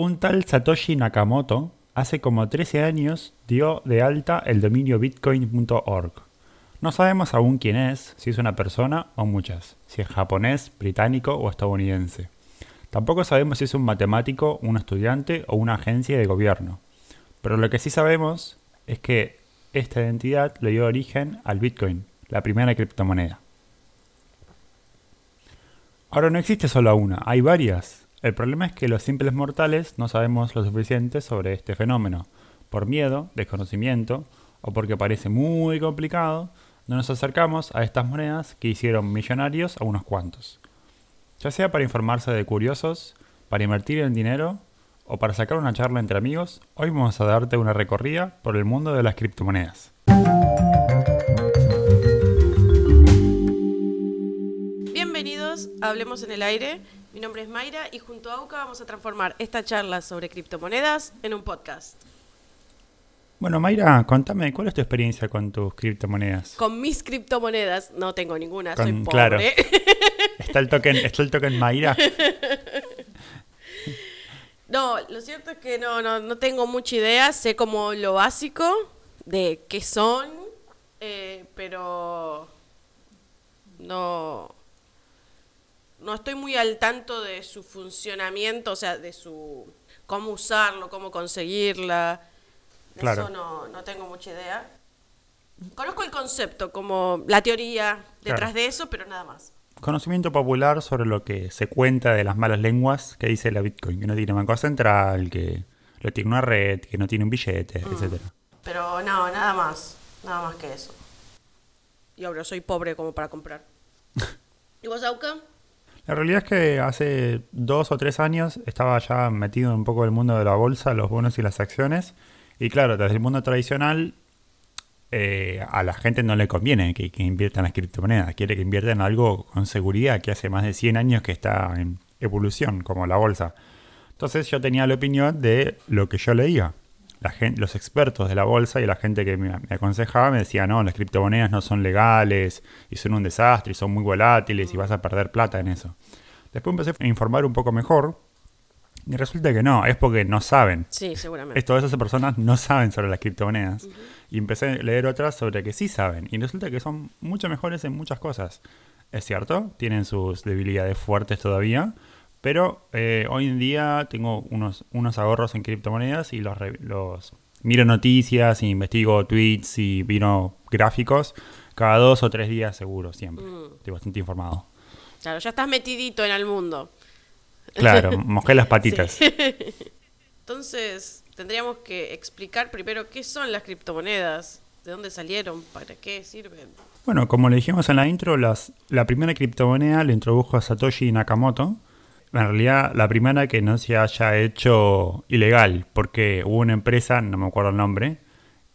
Un tal Satoshi Nakamoto hace como 13 años dio de alta el dominio bitcoin.org. No sabemos aún quién es, si es una persona o muchas, si es japonés, británico o estadounidense. Tampoco sabemos si es un matemático, un estudiante o una agencia de gobierno. Pero lo que sí sabemos es que esta identidad le dio origen al Bitcoin, la primera criptomoneda. Ahora no existe solo una, hay varias. El problema es que los simples mortales no sabemos lo suficiente sobre este fenómeno. Por miedo, desconocimiento o porque parece muy complicado, no nos acercamos a estas monedas que hicieron millonarios a unos cuantos. Ya sea para informarse de curiosos, para invertir en dinero o para sacar una charla entre amigos, hoy vamos a darte una recorrida por el mundo de las criptomonedas. Bienvenidos a Hablemos en el Aire. Mi nombre es Mayra y junto a AUCA vamos a transformar esta charla sobre criptomonedas en un podcast. Bueno, Mayra, contame, ¿cuál es tu experiencia con tus criptomonedas? Con mis criptomonedas no tengo ninguna, Con- soy pobre. claro. ¿Está el token, está el token Mayra? No, lo cierto es que no, no, no tengo mucha idea, sé como lo básico de qué son, eh, pero no, no estoy muy al tanto de su funcionamiento, o sea, de su cómo usarlo, cómo conseguirla. De Claro. Eso no, no tengo mucha idea. Conozco el concepto, como la teoría detrás Claro. de eso, pero nada más. Conocimiento popular sobre lo que se cuenta de las malas lenguas que dice la Bitcoin, que no tiene banco central, que lo tiene una red, que no tiene un billete, etcétera. Pero no, nada más. Nada más que eso. Y ahora soy pobre como para comprar. ¿Y vos, Auca? La realidad es que hace dos o tres años estaba ya metido un poco en el mundo de la bolsa, los bonos y las acciones. Y claro, desde el mundo tradicional, eh, a la gente no le conviene que, que invierta en las criptomonedas. Quiere que invierta en algo con seguridad que hace más de 100 años que está en evolución, como la bolsa. Entonces yo tenía la opinión de lo que yo leía. La gen- los expertos de la bolsa y la gente que me, me aconsejaba me decía, no, las criptomonedas no son legales y son un desastre y son muy volátiles y vas a perder plata en eso. Después empecé a informar un poco mejor y resulta que no, es porque no saben. Sí, seguramente. Todas esas personas no saben sobre las criptomonedas. Y empecé a leer otras sobre que sí saben. Y resulta que son mucho mejores en muchas cosas. Es cierto, tienen sus debilidades fuertes todavía. Pero eh, hoy en día tengo unos, unos ahorros en criptomonedas y los, los miro noticias, y investigo tweets y miro gráficos cada dos o tres días seguro, siempre. Estoy bastante informado. Claro, ya estás metidito en el mundo. Claro, mojé las patitas. Sí. Entonces, tendríamos que explicar primero qué son las criptomonedas, de dónde salieron, para qué sirven. Bueno, como le dijimos en la intro, las, la primera criptomoneda la introdujo a Satoshi Nakamoto. En realidad, la primera que no se haya hecho ilegal, porque hubo una empresa, no me acuerdo el nombre,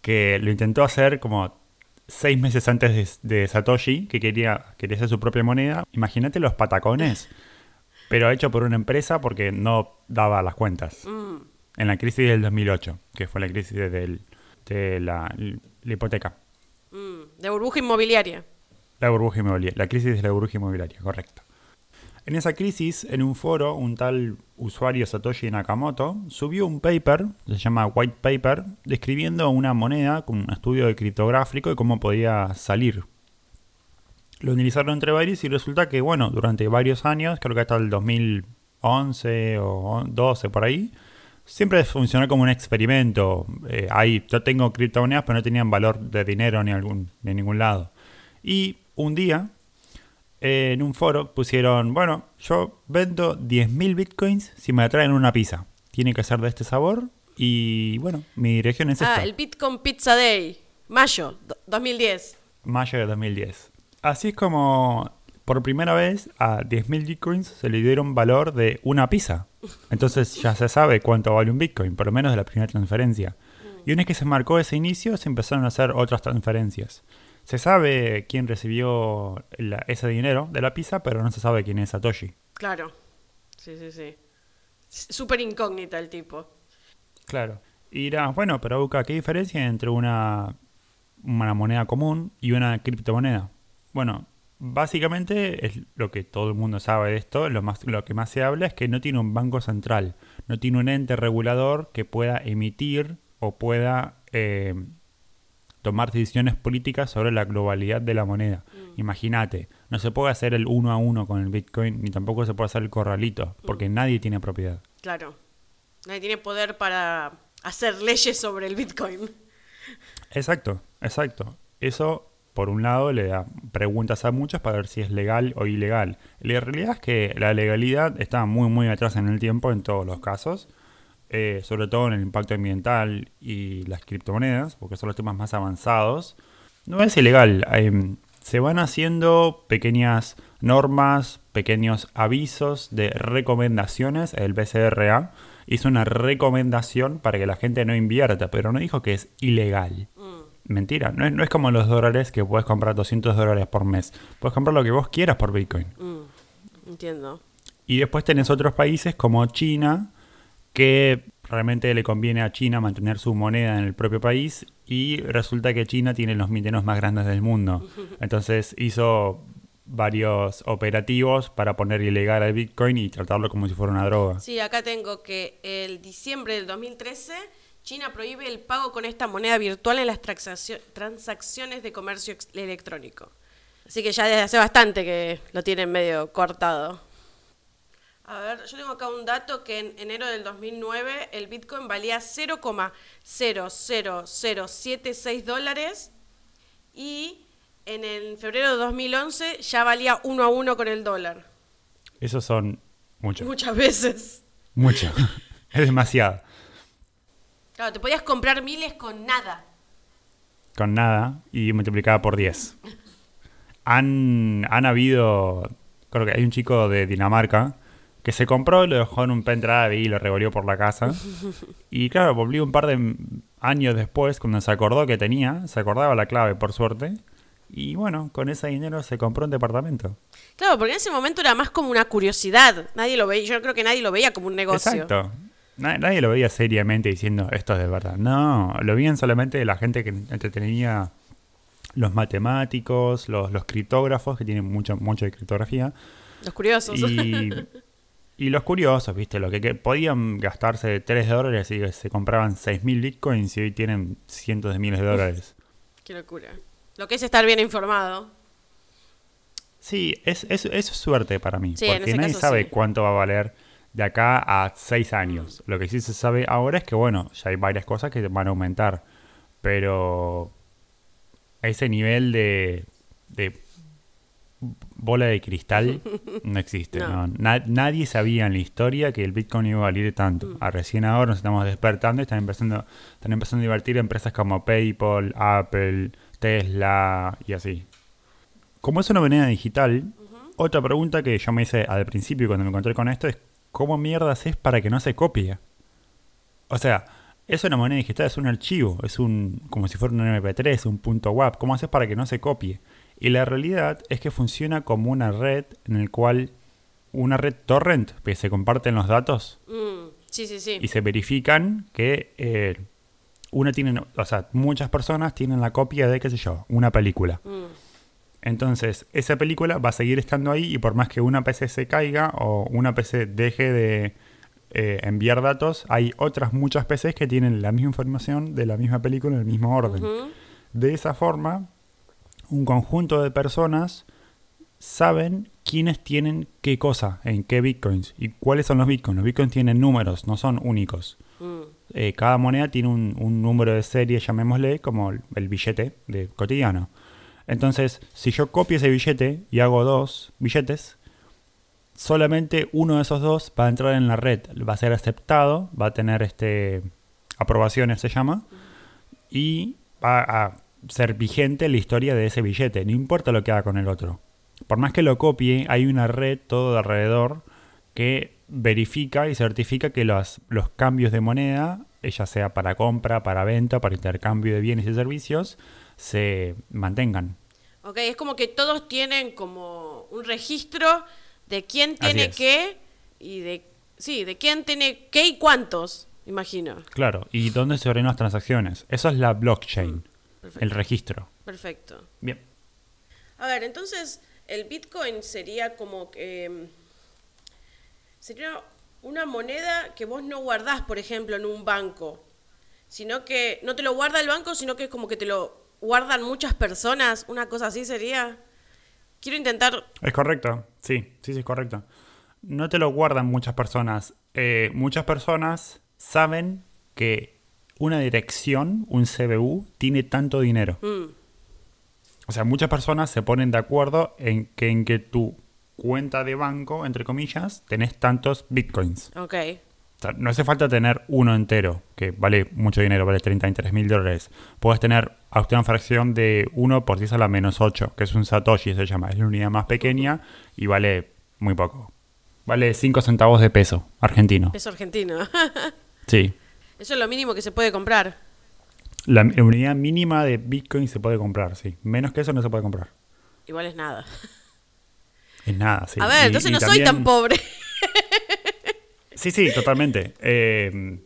que lo intentó hacer como seis meses antes de, de Satoshi, que quería, quería hacer su propia moneda. Imagínate los patacones, pero hecho por una empresa porque no daba las cuentas. Mm, En la crisis del 2008, que fue la crisis del- de la, la hipoteca. mm, de burbuja inmobiliaria. La burbuja inmobiliaria, la crisis de la burbuja inmobiliaria, correcto. En esa crisis, en un foro, un tal usuario Satoshi Nakamoto subió un paper, se llama White Paper, describiendo una moneda con un estudio de criptográfico y cómo podía salir. Lo utilizaron entre varios y resulta que, bueno, durante varios años, creo que hasta el 2011 o 12 por ahí, siempre funcionó como un experimento. Eh, ahí, yo tengo criptomonedas, pero no tenían valor de dinero ni, algún, ni ningún lado. Y un día, en un foro, pusieron, bueno, yo vendo 10.000 bitcoins si me traen una pizza. Tiene que ser de este sabor y, bueno, mi dirección es esta. Ah, el Bitcoin Pizza Day, mayo do- 2010. Mayo de 2010. Así es como por primera vez a 10.000 bitcoins se le dieron valor de una pizza. Entonces ya se sabe cuánto vale un bitcoin, por lo menos de la primera transferencia. Y una vez que se marcó ese inicio, se empezaron a hacer otras transferencias. Se sabe quién recibió la- ese dinero de la pizza, pero no se sabe quién es Satoshi. Claro. Sí, sí, sí. Súper incógnita el tipo. Claro. Y dirás, bueno, pero Buca, ¿qué diferencia entre una, una moneda común y una criptomoneda? Bueno, básicamente es lo que todo el mundo sabe de esto, lo, más, lo que más se habla es que no tiene un banco central. no tiene un ente regulador que pueda emitir o pueda eh, tomar decisiones políticas sobre la globalidad de la moneda. Imagínate, no se puede hacer el uno a uno con el Bitcoin, ni tampoco se puede hacer el corralito, porque nadie tiene propiedad. Claro. Nadie tiene poder para hacer leyes sobre el Bitcoin. Exacto, exacto. Eso, por un lado, le da preguntas a muchos para ver si es legal o ilegal. La realidad es que la legalidad está muy, muy atrás en el tiempo en todos los casos, eh, sobre todo en el impacto ambiental y las criptomonedas, porque son los temas más avanzados. No es ilegal. Em, se van haciendo pequeñas normas, pequeños avisos de recomendaciones. El BCRA hizo una recomendación para que la gente no invierta, pero no dijo que es ilegal. Mentira, no es, no es como los dólares que puedes comprar 200 dólares por mes. Puedes comprar lo que vos quieras por Bitcoin. Mm, entiendo. Y después tenés otros países como China, que realmente le conviene a China mantener su moneda en el propio país y resulta que China tiene los mineros más grandes del mundo. Entonces hizo varios operativos para poner ilegal al Bitcoin y tratarlo como si fuera una droga. Sí, acá tengo que el diciembre del 2013 China prohíbe el pago con esta moneda virtual en las transaccio- transacciones de comercio electrónico. Así que ya desde hace bastante que lo tienen medio cortado. A ver, yo tengo acá un dato que en enero del 2009 el Bitcoin valía 0,00076 dólares y en el febrero de 2011 ya valía uno a uno con el dólar. Esos son muchos. Muchas veces. Mucho. es demasiado. Claro, te podías comprar miles con nada. Con nada y multiplicada por 10. Han, han habido. Creo que hay un chico de Dinamarca que se compró, lo dejó en un pendrive y lo revolvió por la casa. Y claro, volvió un par de años después, cuando se acordó que tenía, se acordaba la clave, por suerte. Y bueno, con ese dinero se compró un departamento. Claro, porque en ese momento era más como una curiosidad. Nadie lo veía, yo creo que nadie lo veía como un negocio. Exacto. Na- Nadie lo veía seriamente diciendo esto es de verdad. No, lo veían solamente la gente que entretenía los matemáticos, los, los criptógrafos, que tienen mucho, mucho de criptografía, Los curiosos. y, y los curiosos, ¿viste? Lo que, que podían gastarse 3 dólares y se compraban 6.000 bitcoins y hoy tienen cientos de miles de dólares. Qué locura. Lo que es estar bien informado. Sí, es, es, eso es suerte para mí, Sí, porque nadie caso sabe sí. cuánto va a valer de acá a seis años. Lo que sí se sabe ahora es que, bueno, ya hay varias cosas que van a aumentar, pero ese nivel de, de bola de cristal no existe. No. ¿no? Na- nadie sabía en la historia que el Bitcoin iba a valer tanto. Mm. A recién ahora nos estamos despertando y están empezando, están empezando a invertir empresas como PayPal, Apple, Tesla y así. Como es una moneda digital, otra pregunta que yo me hice al principio cuando me encontré con esto es ¿cómo mierdas es para que no se copie? O sea, es una moneda digital, es un archivo, es un como si fuera un MP3, un punto WAP. ¿Cómo haces para que no se copie? Y la realidad es que funciona como una red en el cual una red torrent, que se comparten los datos Mm, sí, sí, sí. y se verifican que eh, una tiene, o sea, muchas personas tienen la copia de qué sé yo, una película. Mm, Entonces, esa película va a seguir estando ahí y por más que una PC se caiga o una PC deje de eh, enviar datos, hay otras muchas PCs que tienen la misma información de la misma película en el mismo orden. De esa forma, un conjunto de personas saben quiénes tienen qué cosa, en qué bitcoins y cuáles son los bitcoins. Los bitcoins tienen números, no son únicos. Mm, Eh, cada moneda tiene un, un número de serie, llamémosle, como el, el billete de cotidiano. Entonces, si yo copio ese billete y hago dos billetes, solamente uno de esos dos va a entrar en la red, va a ser aceptado, va a tener este aprobaciones se llama, y va a ser vigente la historia de ese billete, no importa lo que haga con el otro. Por más que lo copie, hay una red todo alrededor que verifica y certifica que los, los cambios de moneda, eh, ya sea para compra, para venta, para intercambio de bienes y servicios, se mantengan. Ok, es como que todos tienen como un registro de quién tiene qué y de sí, de quién tiene qué y cuántos, imagino. Claro, ¿y dónde se ordenan las transacciones? Eso es la blockchain, Perfecto. el registro. Perfecto. Bien. A ver, entonces el Bitcoin sería como que mm, sería una moneda que vos no guardás, por ejemplo, en un banco, sino que no te lo guarda el banco, sino que es como que te lo guardan muchas personas, una cosa así sería. Quiero intentar... Es correcto, sí, sí, sí, es correcto. No te lo guardan muchas personas. Eh, muchas personas saben que una dirección, un CBU, tiene tanto dinero. Mm, O sea, muchas personas se ponen de acuerdo en que, en que tu cuenta de banco, entre comillas, tenés tantos bitcoins. ok. O sea, no hace falta tener uno entero, que vale mucho dinero, vale 33 mil dólares. Puedes tener hasta una fracción de 1 por 10 a la menos 8, que es un Satoshi, se llama. Es la unidad más pequeña y vale muy poco. Vale 5 centavos de peso argentino. Peso argentino. Sí. Eso es lo mínimo que se puede comprar. La unidad mínima de Bitcoin se puede comprar, sí. Menos que eso no se puede comprar. Igual es nada. Es nada, sí. A ver, Y- entonces y no soy tan pobre. Sí, sí, totalmente. Eh,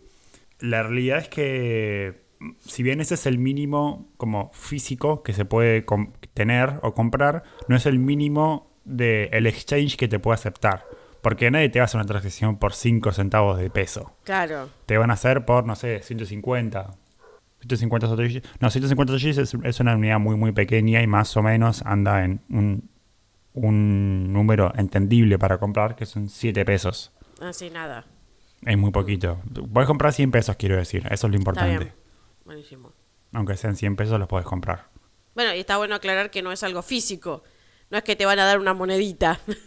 la realidad es que, si bien ese es el mínimo como físico que se puede tener o comprar, no es el mínimo del exchange que te puede aceptar. Porque nadie te va a hacer una transacción por 5 centavos de peso. Claro. Te van a hacer por, no sé, 150. 150 satoshis. No, 150 satoshis es, es una unidad muy, muy pequeña y más o menos anda en un, un número entendible para comprar, que son 7 pesos. Así nada. Es muy poquito. Puedes comprar 100 pesos, quiero decir. Eso es lo Está importante. bien. Buenísimo. Aunque sean 100 pesos, los puedes comprar. Bueno, y está bueno aclarar que no es algo físico. No es que te van a dar una monedita.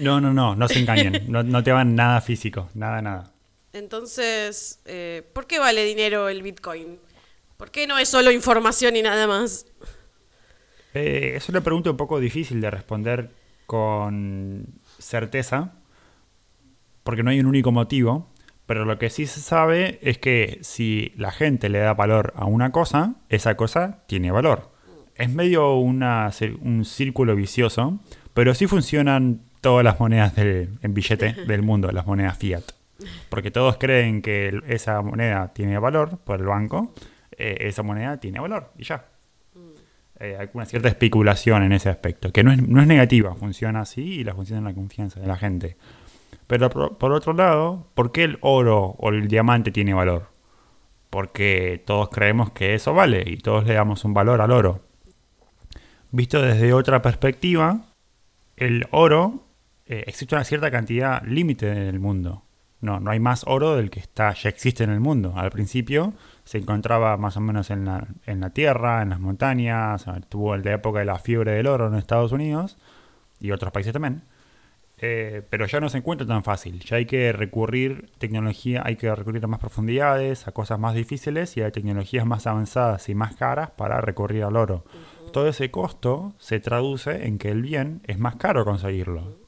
No, no, no. No se engañen. no, no te van nada físico. Nada, nada. Entonces, eh, ¿por qué vale dinero el Bitcoin? ¿Por qué no es solo información y nada más? Eh, es una pregunta un poco difícil de responder con certeza. Porque no hay un único motivo. Pero lo que sí se sabe es que si la gente le da valor a una cosa, esa cosa tiene valor. Es medio una, un círculo vicioso, pero sí funcionan todas las monedas del, en billete del mundo, las monedas fiat. Porque todos creen que esa moneda tiene valor por el banco, eh, esa moneda tiene valor y ya. Eh, hay una cierta especulación en ese aspecto, que no es, no es negativa, funciona así y la funciona en la confianza de la gente. Pero por, por otro lado, ¿por qué el oro o el diamante tiene valor? Porque todos creemos que eso vale y todos le damos un valor al oro. Visto desde otra perspectiva, el oro, eh, existe una cierta cantidad límite en el mundo. No, no hay más oro del que está, ya existe en el mundo. Al principio se encontraba más o menos en la, en la tierra, en las montañas, tuvo la época de la fiebre del oro en Estados Unidos y otros países también. Eh, pero ya no se encuentra tan fácil. Ya hay que recurrir tecnología, hay que recurrir a más profundidades, a cosas más difíciles y a tecnologías más avanzadas y más caras para recurrir al oro. Todo ese costo se traduce en que el bien es más caro conseguirlo.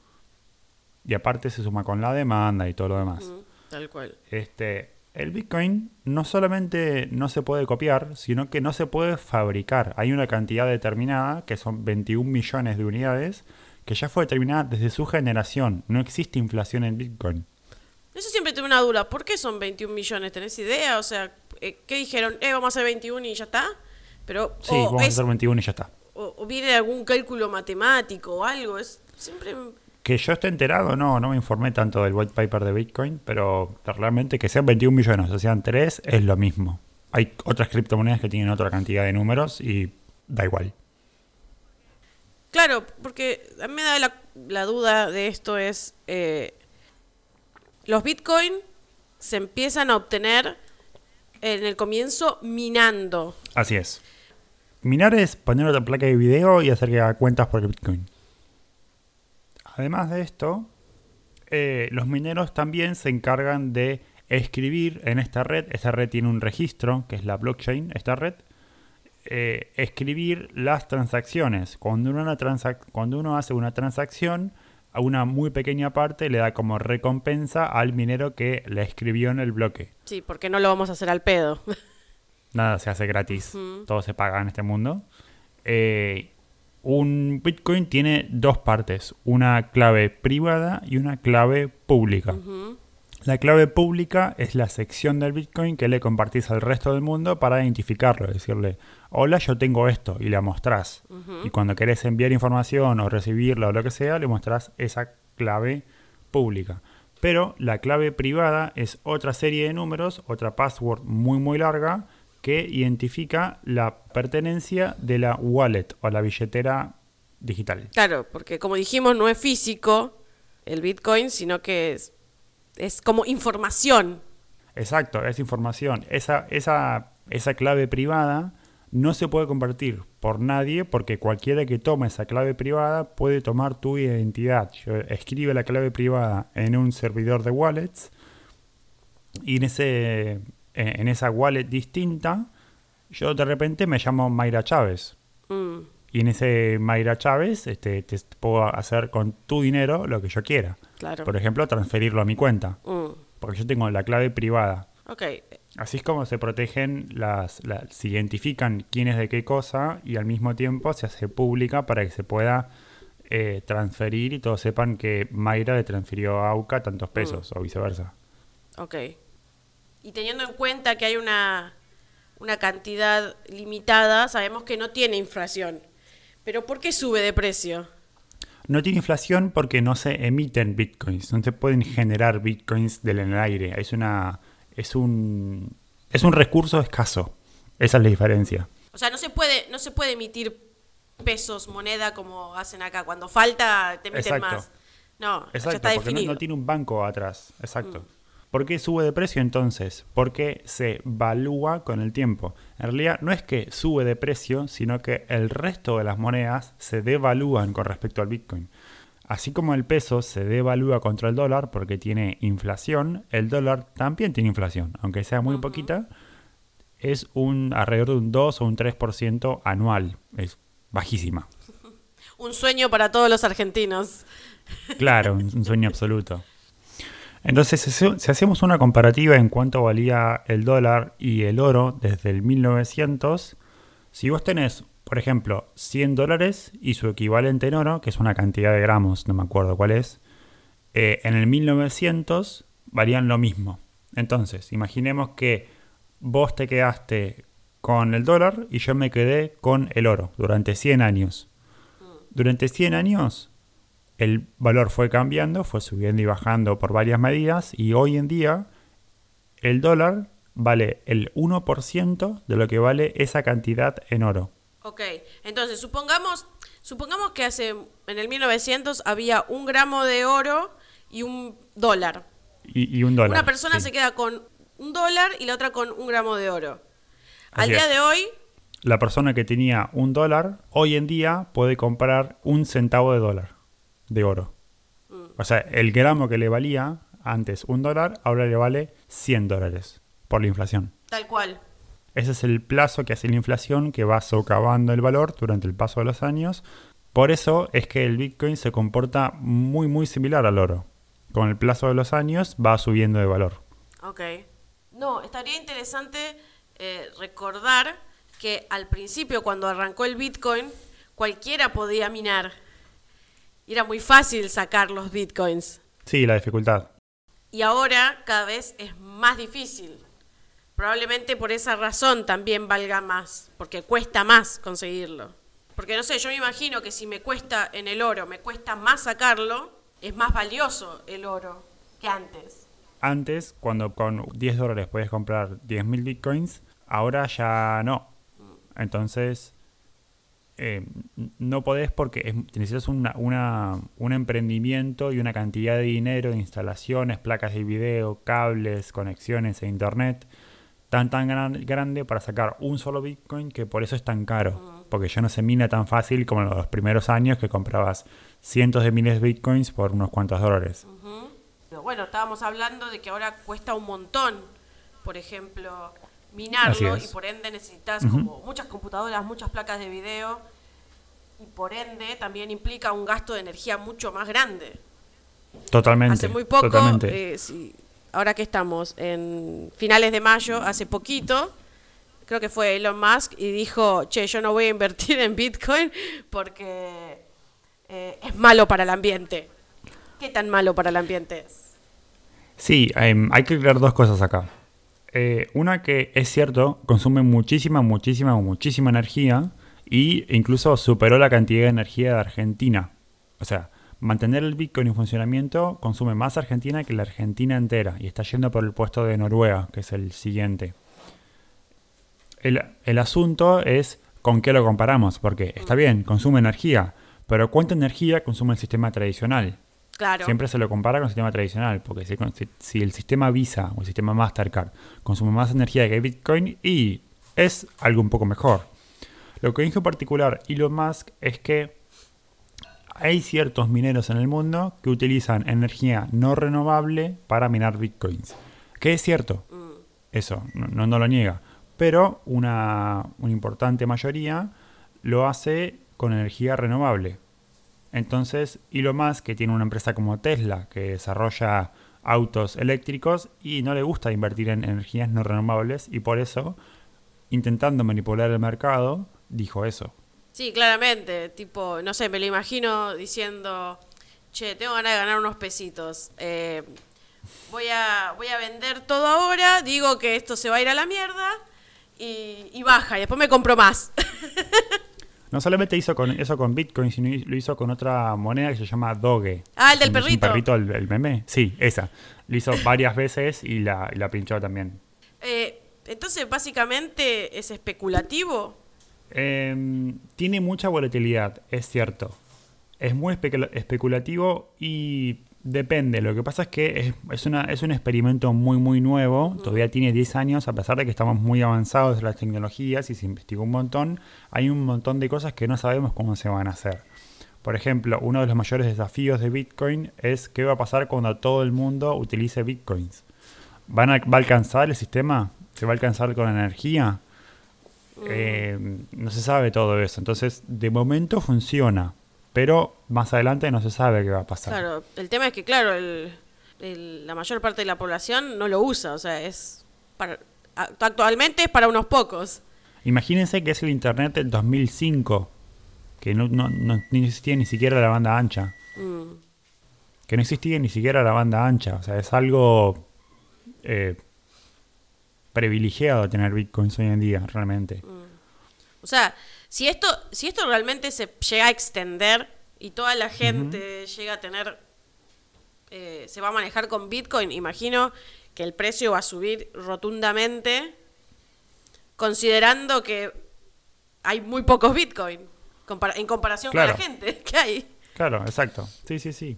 Y aparte se suma con la demanda y todo lo demás. Mm, Tal cual. Este, el Bitcoin no solamente no se puede copiar, sino que no se puede fabricar. Hay una cantidad determinada, que son 21 millones de unidades, que ya fue determinada desde su generación. No existe inflación en Bitcoin. Eso siempre tuve una duda. ¿Por qué son 21 millones? ¿Tenés idea? O sea, eh, ¿qué dijeron? Eh, vamos a hacer 21 y ya está. Pero, Sí, vamos a hacer 21 y ya está. o- o viene algún cálculo matemático o algo. Es siempre... Que yo esté enterado, no, no me informé tanto del white paper de Bitcoin, pero realmente que sean 21 millones o sean 3 es lo mismo. Hay otras criptomonedas que tienen otra cantidad de números y da igual. Claro, porque a mí me da la, la duda de esto es... eh, los Bitcoin se empiezan a obtener en el comienzo minando. Así es. Minar es poner otra placa de video y hacer que haga cuentas por el Bitcoin. Además de esto, eh, los mineros también se encargan de escribir en esta red. Esta red tiene un registro, que es la blockchain, esta red. eh, escribir las transacciones. Cuando uno, una transac- cuando uno hace una transacción, a una muy pequeña parte le da como recompensa al minero que la escribió en el bloque. Sí, porque no lo vamos a hacer al pedo. Nada se hace gratis. Todo se paga en este mundo. Eh, un Bitcoin tiene dos partes. Una clave privada y una clave pública. La clave pública es la sección del Bitcoin que le compartís al resto del mundo para identificarlo. Decirle, hola, yo tengo esto. Y la mostrás. Y cuando querés enviar información o recibirla o lo que sea, le mostrás esa clave pública. Pero la clave privada es otra serie de números, otra password muy muy larga que identifica la pertenencia de la wallet o la billetera digital. Claro, porque como dijimos, no es físico el Bitcoin, sino que es, es como información. Exacto, es información. Esa, esa, esa clave privada no se puede compartir por nadie porque cualquiera que tome esa clave privada puede tomar tu identidad. Yo escribe la clave privada en un servidor de wallets y en, ese, en esa wallet distinta yo de repente me llamo Mayra Chávez. Mm, Y en ese Mayra Chávez este, te puedo hacer con tu dinero lo que yo quiera. claro. Por ejemplo, transferirlo a mi cuenta. Mm, Porque yo tengo la clave privada. ok, Así es como se protegen las, las- se identifican quién es de qué cosa y al mismo tiempo se hace pública para que se pueda eh, transferir y todos sepan que Mayra le transfirió a AUCA tantos pesos o viceversa. ok. Y teniendo en cuenta que hay una, una cantidad limitada, sabemos que no tiene inflación. Pero ¿por qué sube de precio? No tiene inflación porque no se emiten bitcoins, no se pueden generar bitcoins del en el aire. Es una es un es un recurso escaso. Esa es la diferencia. O sea, no se puede, no se puede emitir pesos, moneda como hacen acá. Cuando falta, te emiten Exacto. más. No, ya Exacto, está porque no, definido. no tiene un banco atrás. Exacto. ¿Por qué sube de precio entonces? Porque se valúa con el tiempo. En realidad no es que sube de precio, sino que el resto de las monedas se devalúan con respecto al Bitcoin. Así como el peso se devalúa contra el dólar porque tiene inflación, el dólar también tiene inflación, aunque sea muy poquita, es un alrededor de un 2 o un 3% anual. Es bajísima. Un sueño para todos los argentinos. Claro, un un sueño absoluto. Entonces, si hace- si hacemos una comparativa en cuánto valía el dólar y el oro desde el 1900, si vos tenés, por ejemplo, 100 dólares y su equivalente en oro, que es una cantidad de gramos, no me acuerdo cuál es, eh, en el 1900 valían lo mismo. Entonces, imaginemos que vos te quedaste con el dólar y yo me quedé con el oro durante 100 años. Durante 100 años el valor fue cambiando, fue subiendo y bajando por varias medidas y hoy en día el dólar vale el 1% de lo que vale esa cantidad en oro. Ok, entonces supongamos, supongamos que hace en el 1900 había un gramo de oro y un dólar. Y, y un dólar. Una persona sí. se queda con un dólar y la otra con un gramo de oro. Al día es. de hoy, La persona que tenía un dólar, hoy en día puede comprar un centavo de dólar de oro. O sea, el gramo que le valía antes un dólar, ahora le vale 100 dólares por la inflación. tal cual. Ese es el plazo que hace la inflación que va socavando el valor durante el paso de los años. Por eso es que el Bitcoin se comporta muy muy similar al oro. Con el plazo de los años va subiendo de valor. Ok. No, estaría interesante eh, recordar que al principio, cuando arrancó el Bitcoin, cualquiera podía minar. Y era muy fácil sacar los Bitcoins. Sí, la dificultad. Y ahora cada vez es más difícil. Probablemente por esa razón también valga más, porque cuesta más conseguirlo. Porque no sé, yo me imagino que si me cuesta en el oro, me cuesta más sacarlo, es más valioso el oro que antes. Antes, cuando con 10 dólares podías comprar 10.000 bitcoins, ahora ya no. Entonces, eh, no podés porque es- necesitas una, una- un emprendimiento y una cantidad de dinero, de instalaciones, placas de video, cables, conexiones e internet tan tan gran- grande para sacar un solo bitcoin que por eso es tan caro. Porque ya no se mina tan fácil como en los primeros años que comprabas cientos de miles de bitcoins por unos cuantos dólares. Pero bueno, estábamos hablando de que ahora cuesta un montón, por ejemplo, minarlo y por ende necesitas como muchas computadoras, muchas placas de video y por ende también implica un gasto de energía mucho más grande. Totalmente. Hace muy poco, eh, ahora que estamos en finales de mayo, hace poquito, creo que fue Elon Musk y dijo, che, yo no voy a invertir en Bitcoin porque eh, es malo para el ambiente. ¿Qué tan malo para el ambiente es? Sí, em, hay que aclarar dos cosas acá. Eh, una que es cierto, consume muchísima, muchísima, muchísima energía y incluso superó la cantidad de energía de Argentina. O sea, Mantener el Bitcoin en funcionamiento consume más Argentina que la Argentina entera y está yendo por el puesto de Noruega, que es el siguiente. El, el asunto es con qué lo comparamos, porque está bien, consume energía, pero ¿cuánta energía consume el sistema tradicional? Claro. Siempre se lo compara con el sistema tradicional, porque si, el sistema Visa o el sistema Mastercard consume más energía que Bitcoin, y es algo un poco mejor. Lo que dijo en particular Elon Musk es que hay ciertos mineros en el mundo que utilizan energía no renovable para minar Bitcoins. Que es cierto, eso, no, no, no lo niega. Pero una, una importante mayoría lo hace con energía renovable. Entonces, Elon Musk, que tiene una empresa como Tesla, que desarrolla autos eléctricos y no le gusta invertir en energías no renovables y por eso, intentando manipular el mercado, dijo eso. Sí, claramente. Tipo, no sé, me lo imagino diciendo, che, tengo ganas de ganar unos pesitos. Eh, voy, a, voy a vender todo ahora, digo que esto se va a ir a la mierda y, y baja, y después me compro más. No solamente hizo con eso con Bitcoin, sino lo hizo con otra moneda que se llama Doge. Ah, el del Es un perrito. perrito, el, el meme. Sí, esa. Lo hizo varias veces y la, y la pinchó también. Eh, entonces, básicamente, es especulativo. Eh, tiene mucha volatilidad, es cierto. Es muy especula- especulativo y depende. Lo que pasa es que es, es una, es un experimento muy, muy nuevo. Todavía tiene 10 años, a pesar de que estamos muy avanzados en las tecnologías y se investigó un montón. Hay un montón de cosas que no sabemos cómo se van a hacer. Por ejemplo, uno de los mayores desafíos de Bitcoin es qué va a pasar cuando todo el mundo utilice Bitcoins. ¿Van a- ¿Va a alcanzar el sistema? ¿Se va a alcanzar con energía? Eh, no se sabe todo eso. Entonces, de momento funciona, pero más adelante no se sabe qué va a pasar. Claro, el tema es que, claro, el- el- la mayor parte de la población no lo usa. O sea, es para, actualmente es para unos pocos. Imagínense que es el Internet del 2005, que no, no- no- existía ni siquiera la banda ancha. Mm. Que no existía ni siquiera la banda ancha. O sea, es algo eh, privilegiado tener bitcoins hoy en día, realmente. O sea, si esto, si esto realmente se llega a extender y toda la gente llega a tener, eh, se va a manejar con Bitcoin, imagino que el precio va a subir rotundamente, considerando que hay muy pocos Bitcoin en comparación Claro. con la gente que hay. Claro, exacto. Sí, sí, sí.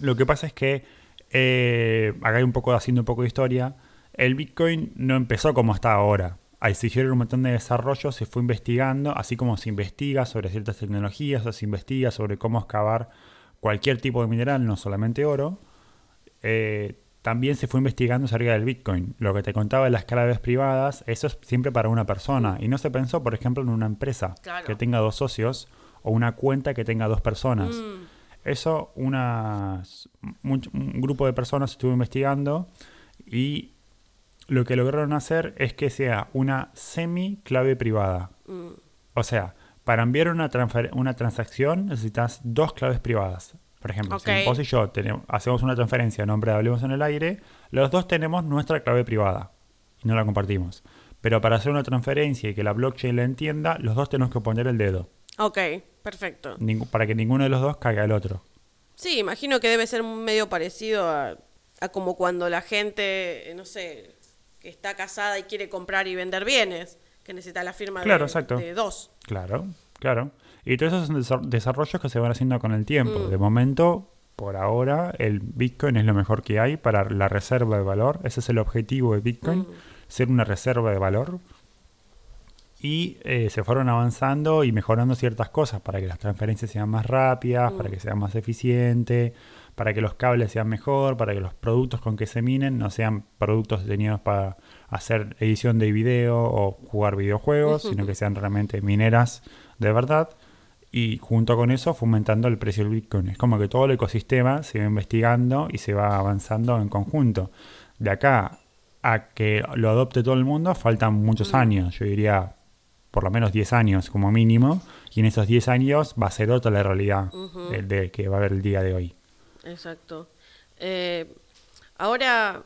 Lo que pasa es que, eh, acá hay un poco, haciendo un poco de historia, el Bitcoin no empezó como está ahora. Ahí se hicieron un montón de desarrollos, se fue investigando, así como se investiga sobre ciertas tecnologías, o se investiga sobre cómo excavar cualquier tipo de mineral, no solamente oro. eh, también se fue investigando acerca del Bitcoin. Lo que te contaba de las claves privadas, eso es siempre para una persona. Y no se pensó, por ejemplo, en una empresa Claro. que tenga dos socios o una cuenta que tenga dos personas. Mm, Eso un grupo de personas estuvo investigando y lo que lograron hacer es que sea una semi clave privada. mm. O sea, para enviar una, transfer- una transacción necesitas dos claves privadas. Por ejemplo, si vos y yo tenemos- hacemos una transferencia a nombre de Hablemos en el Aire, los dos tenemos nuestra clave privada y no la compartimos. Pero para hacer una transferencia y que la blockchain la entienda, los dos tenemos que poner el dedo, Ok, perfecto. para que ninguno de los dos caiga al otro. Sí, imagino que debe ser medio parecido a, a como cuando la gente, eh, no sé, que está casada y quiere comprar y vender bienes, que necesita la firma Claro, de, exacto. de dos. Claro, claro. Y todos esos son desa- desarrollos que se van haciendo con el tiempo. Mm. De momento, por ahora, el Bitcoin es lo mejor que hay para la reserva de valor. Ese es el objetivo de Bitcoin, Mm. ser una reserva de valor. Y eh, se fueron avanzando y mejorando ciertas cosas para que las transferencias sean más rápidas, para que sean más eficientes, para que los cables sean mejor, para que los productos con que se minen no sean productos diseñados para hacer edición de video o jugar videojuegos, sino que sean realmente mineras de verdad. Y junto con eso fomentando el precio del Bitcoin. Es como que todo el ecosistema se va investigando y se va avanzando en conjunto. De acá a que lo adopte todo el mundo faltan muchos años. Yo diría por lo menos 10 años como mínimo. Y en esos 10 años va a ser otra la realidad de, de que va a haber el día de hoy. Exacto. Eh, ahora,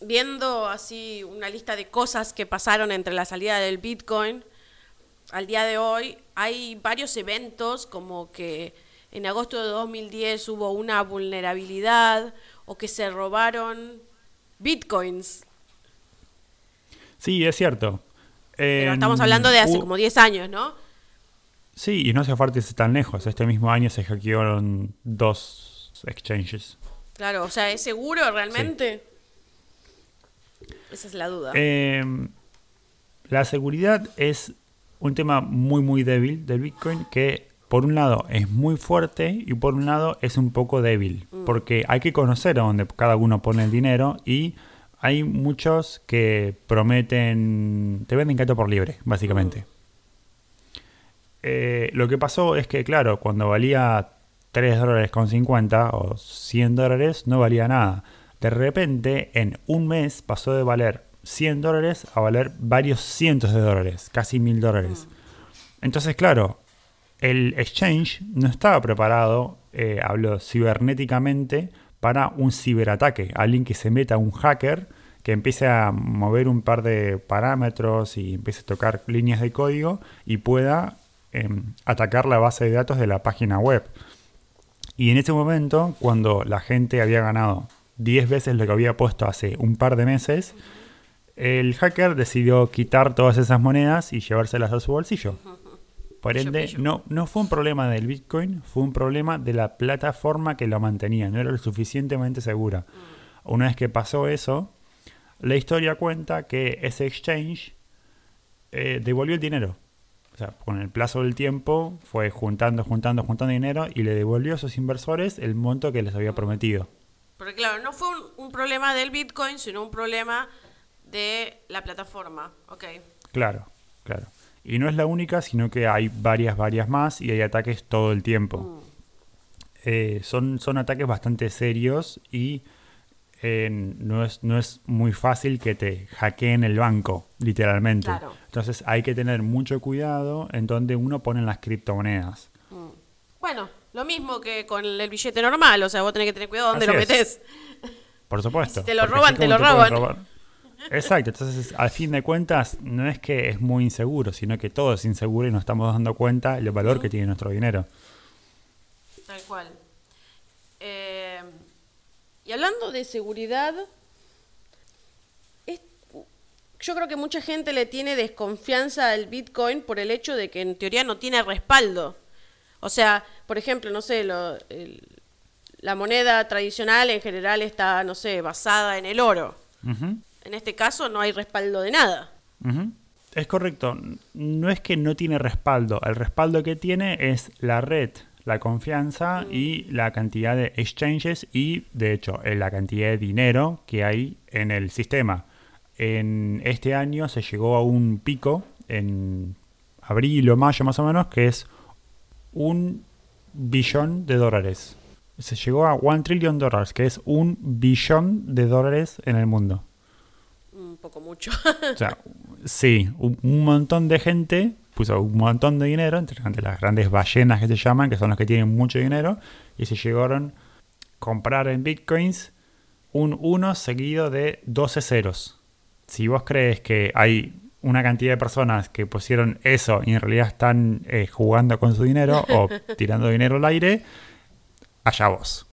viendo así una lista de cosas que pasaron entre la salida del Bitcoin al día de hoy hay varios eventos como que en agosto de 2010 hubo una vulnerabilidad o que se robaron bitcoins. Sí, es cierto. Pero estamos hablando de hace como 10 años, ¿no? Sí, y no hace falta irse tan lejos. Este mismo año se hackearon dos exchanges. Claro, o sea, ¿es seguro realmente? Esa es la duda. Em, la seguridad es un tema muy, muy débil del Bitcoin que por un lado es muy fuerte y por un lado es un poco débil. Mm. Porque hay que conocer a dónde cada uno pone el dinero y hay muchos que prometen, te venden gato por libre, básicamente. Mm. Eh, lo que pasó es que, claro, cuando valía 3 dólares con 50 o 100 dólares, no valía nada. De repente, en un mes pasó de valer 100 dólares a valer varios cientos de dólares, casi mil dólares. Entonces, claro, el exchange no estaba preparado, eh, hablo cibernéticamente, para un ciberataque. Alguien que se meta, un hacker, que empiece a mover un par de parámetros y empiece a tocar líneas de código y pueda Em, atacar la base de datos de la página web. Y en ese momento, cuando la gente había ganado 10 veces lo que había puesto hace un par de meses, el hacker decidió quitar todas esas monedas y llevárselas a su bolsillo. Por ende, no, no fue un problema del Bitcoin, fue un problema de la plataforma que lo mantenía, no era lo suficientemente segura. Una vez que pasó eso, la historia cuenta que ese exchange eh, devolvió el dinero. O sea, con el plazo del tiempo fue juntando, juntando, juntando dinero y le devolvió a sus inversores el monto que les había prometido. Porque claro, no fue un, problema del Bitcoin, sino un problema de la plataforma. Ok. Claro, claro. Y no es la única, sino que hay varias, varias más y hay ataques todo el tiempo. Mm. Eh, son, son ataques bastante serios y no, es, no es muy fácil que te hackeen el banco, literalmente. Entonces hay que tener mucho cuidado en donde uno pone las criptomonedas. Mm. Bueno, lo mismo que con el billete normal, o sea, vos tenés que tener cuidado dónde lo metes. Por supuesto. si te lo roban, te lo roban. Exacto, entonces al fin de cuentas no es que es muy inseguro, sino que todo es inseguro y nos estamos dando cuenta del valor que tiene nuestro dinero. Tal cual. Y hablando de seguridad, yo creo que mucha gente le tiene desconfianza al Bitcoin por el hecho de que en teoría no tiene respaldo. O sea, por ejemplo, no sé, la moneda tradicional en general está, no sé, basada en el oro. En este caso no hay respaldo de nada. Es correcto. No es que no tiene respaldo. El respaldo que tiene es la red la confianza y la cantidad de exchanges y, de hecho, la cantidad de dinero que hay en el sistema. En este año se llegó a un pico en abril o mayo más o menos, que es un billón de dólares. Se llegó a one trillion dólares, que es un billón de dólares en el mundo. Un poco mucho. o sea, sí, un montón de gente puso un montón de dinero, entre, las grandes ballenas que se llaman, que son los que tienen mucho dinero, y se llegaron a comprar en bitcoins un 1 seguido de 12 ceros. Si vos crees que hay una cantidad de personas que pusieron eso y en realidad están eh, jugando con su dinero o tirando dinero al aire, allá vos.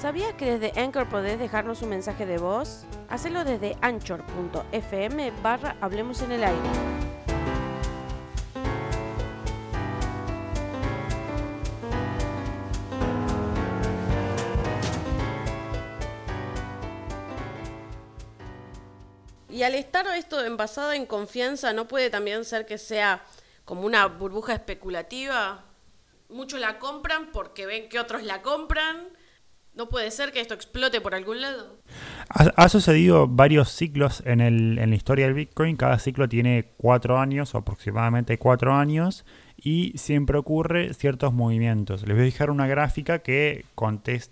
¿Sabías que desde Anchor podés dejarnos un mensaje de voz? Hacelo desde anchor.fm barra Hablemos en el aire. Y al estar esto envasado en confianza, ¿no puede también ser que sea como una burbuja especulativa? Muchos la compran porque ven que otros la compran ¿No puede ser que esto explote por algún lado? Ha, sucedido varios ciclos en, el, en la historia del Bitcoin. Cada ciclo tiene cuatro años, o aproximadamente cuatro años, y siempre ocurre ciertos movimientos. Les voy a dejar una gráfica que,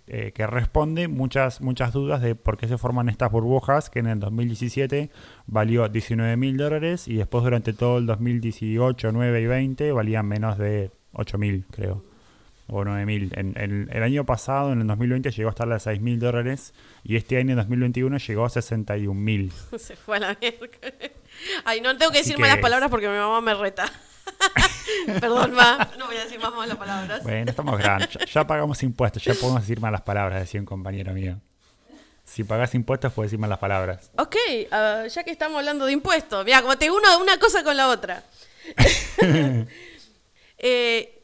eh, que responde muchas, muchas dudas de por qué se forman estas burbujas, que en el 2017 valió 19 mil dólares y después durante todo el 2018, 9 y 20 valían menos de 8 mil, creo. O 9.000. En, en- el año pasado, en el 2020, llegó a estar a 6.000 dólares y este año, en 2021, llegó a 61.000. Se fue a la mierda. Ay, no tengo que Así decir malas palabras porque mi mamá me reta. Perdón, ma. No voy a decir más malas palabras. Bueno, estamos grandes. Ya, ya pagamos impuestos, ya podemos decir malas palabras, decía un compañero mío. Si pagas impuestos, puedes decir malas palabras. Ok, ah, ya que estamos hablando de impuestos, mira, como te uno una cosa con la otra. Eh,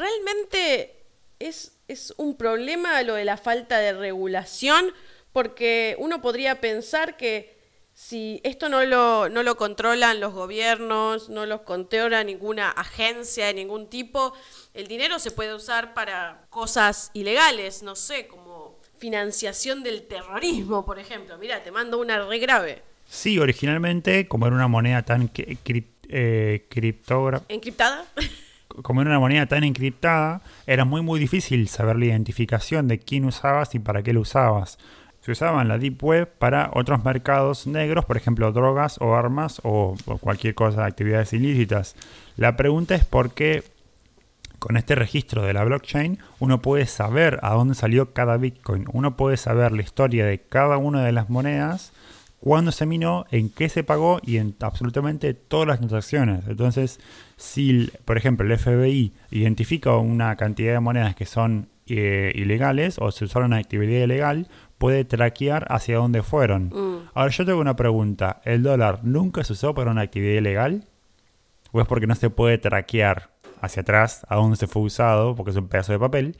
realmente es, es un problema lo de la falta de regulación, porque uno podría pensar que si esto no lo, no lo controlan los gobiernos, no los controla ninguna agencia de ningún tipo, el dinero se puede usar para cosas ilegales, no sé, como financiación del terrorismo, por ejemplo. Mira, te mando una re grave. Sí, originalmente, como era una moneda tan eh, criptogra- ¿Encriptada? como era una moneda tan encriptada, era muy muy difícil saber la identificación de quién usabas y para qué lo usabas. Se usaba en la Deep Web para otros mercados negros, por ejemplo drogas o armas o, o cualquier cosa, actividades ilícitas. La pregunta es por qué con este registro de la blockchain uno puede saber a dónde salió cada Bitcoin, uno puede saber la historia de cada una de las monedas, cuándo se minó, en qué se pagó y en absolutamente todas las transacciones. Entonces, si, por ejemplo, el FBI identifica una cantidad de monedas que son eh, ilegales o se usaron en actividad ilegal, puede traquear hacia dónde fueron. Mm. Ahora yo tengo una pregunta, ¿el dólar nunca se usó para una actividad ilegal? ¿O es porque no se puede traquear hacia atrás a dónde se fue usado, porque es un pedazo de papel?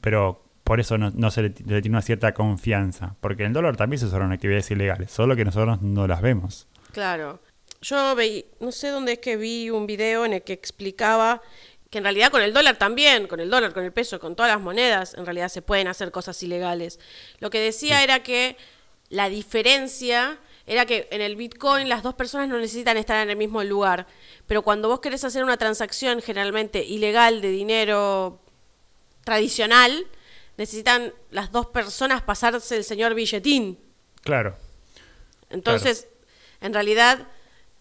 Pero por eso no, no se le, le tiene una cierta confianza. Porque el dólar también se usaron en actividades ilegales, solo que nosotros no las vemos. Claro. Yo veí, no sé dónde es que vi un video en el que explicaba que en realidad con el dólar también, con el dólar, con el peso, con todas las monedas, en realidad se pueden hacer cosas ilegales. Lo que decía era que la diferencia era que en el Bitcoin las dos personas no necesitan estar en el mismo lugar, pero cuando vos querés hacer una transacción generalmente ilegal de dinero tradicional, necesitan las dos personas pasarse el señor billetín. Claro. Entonces, en realidad,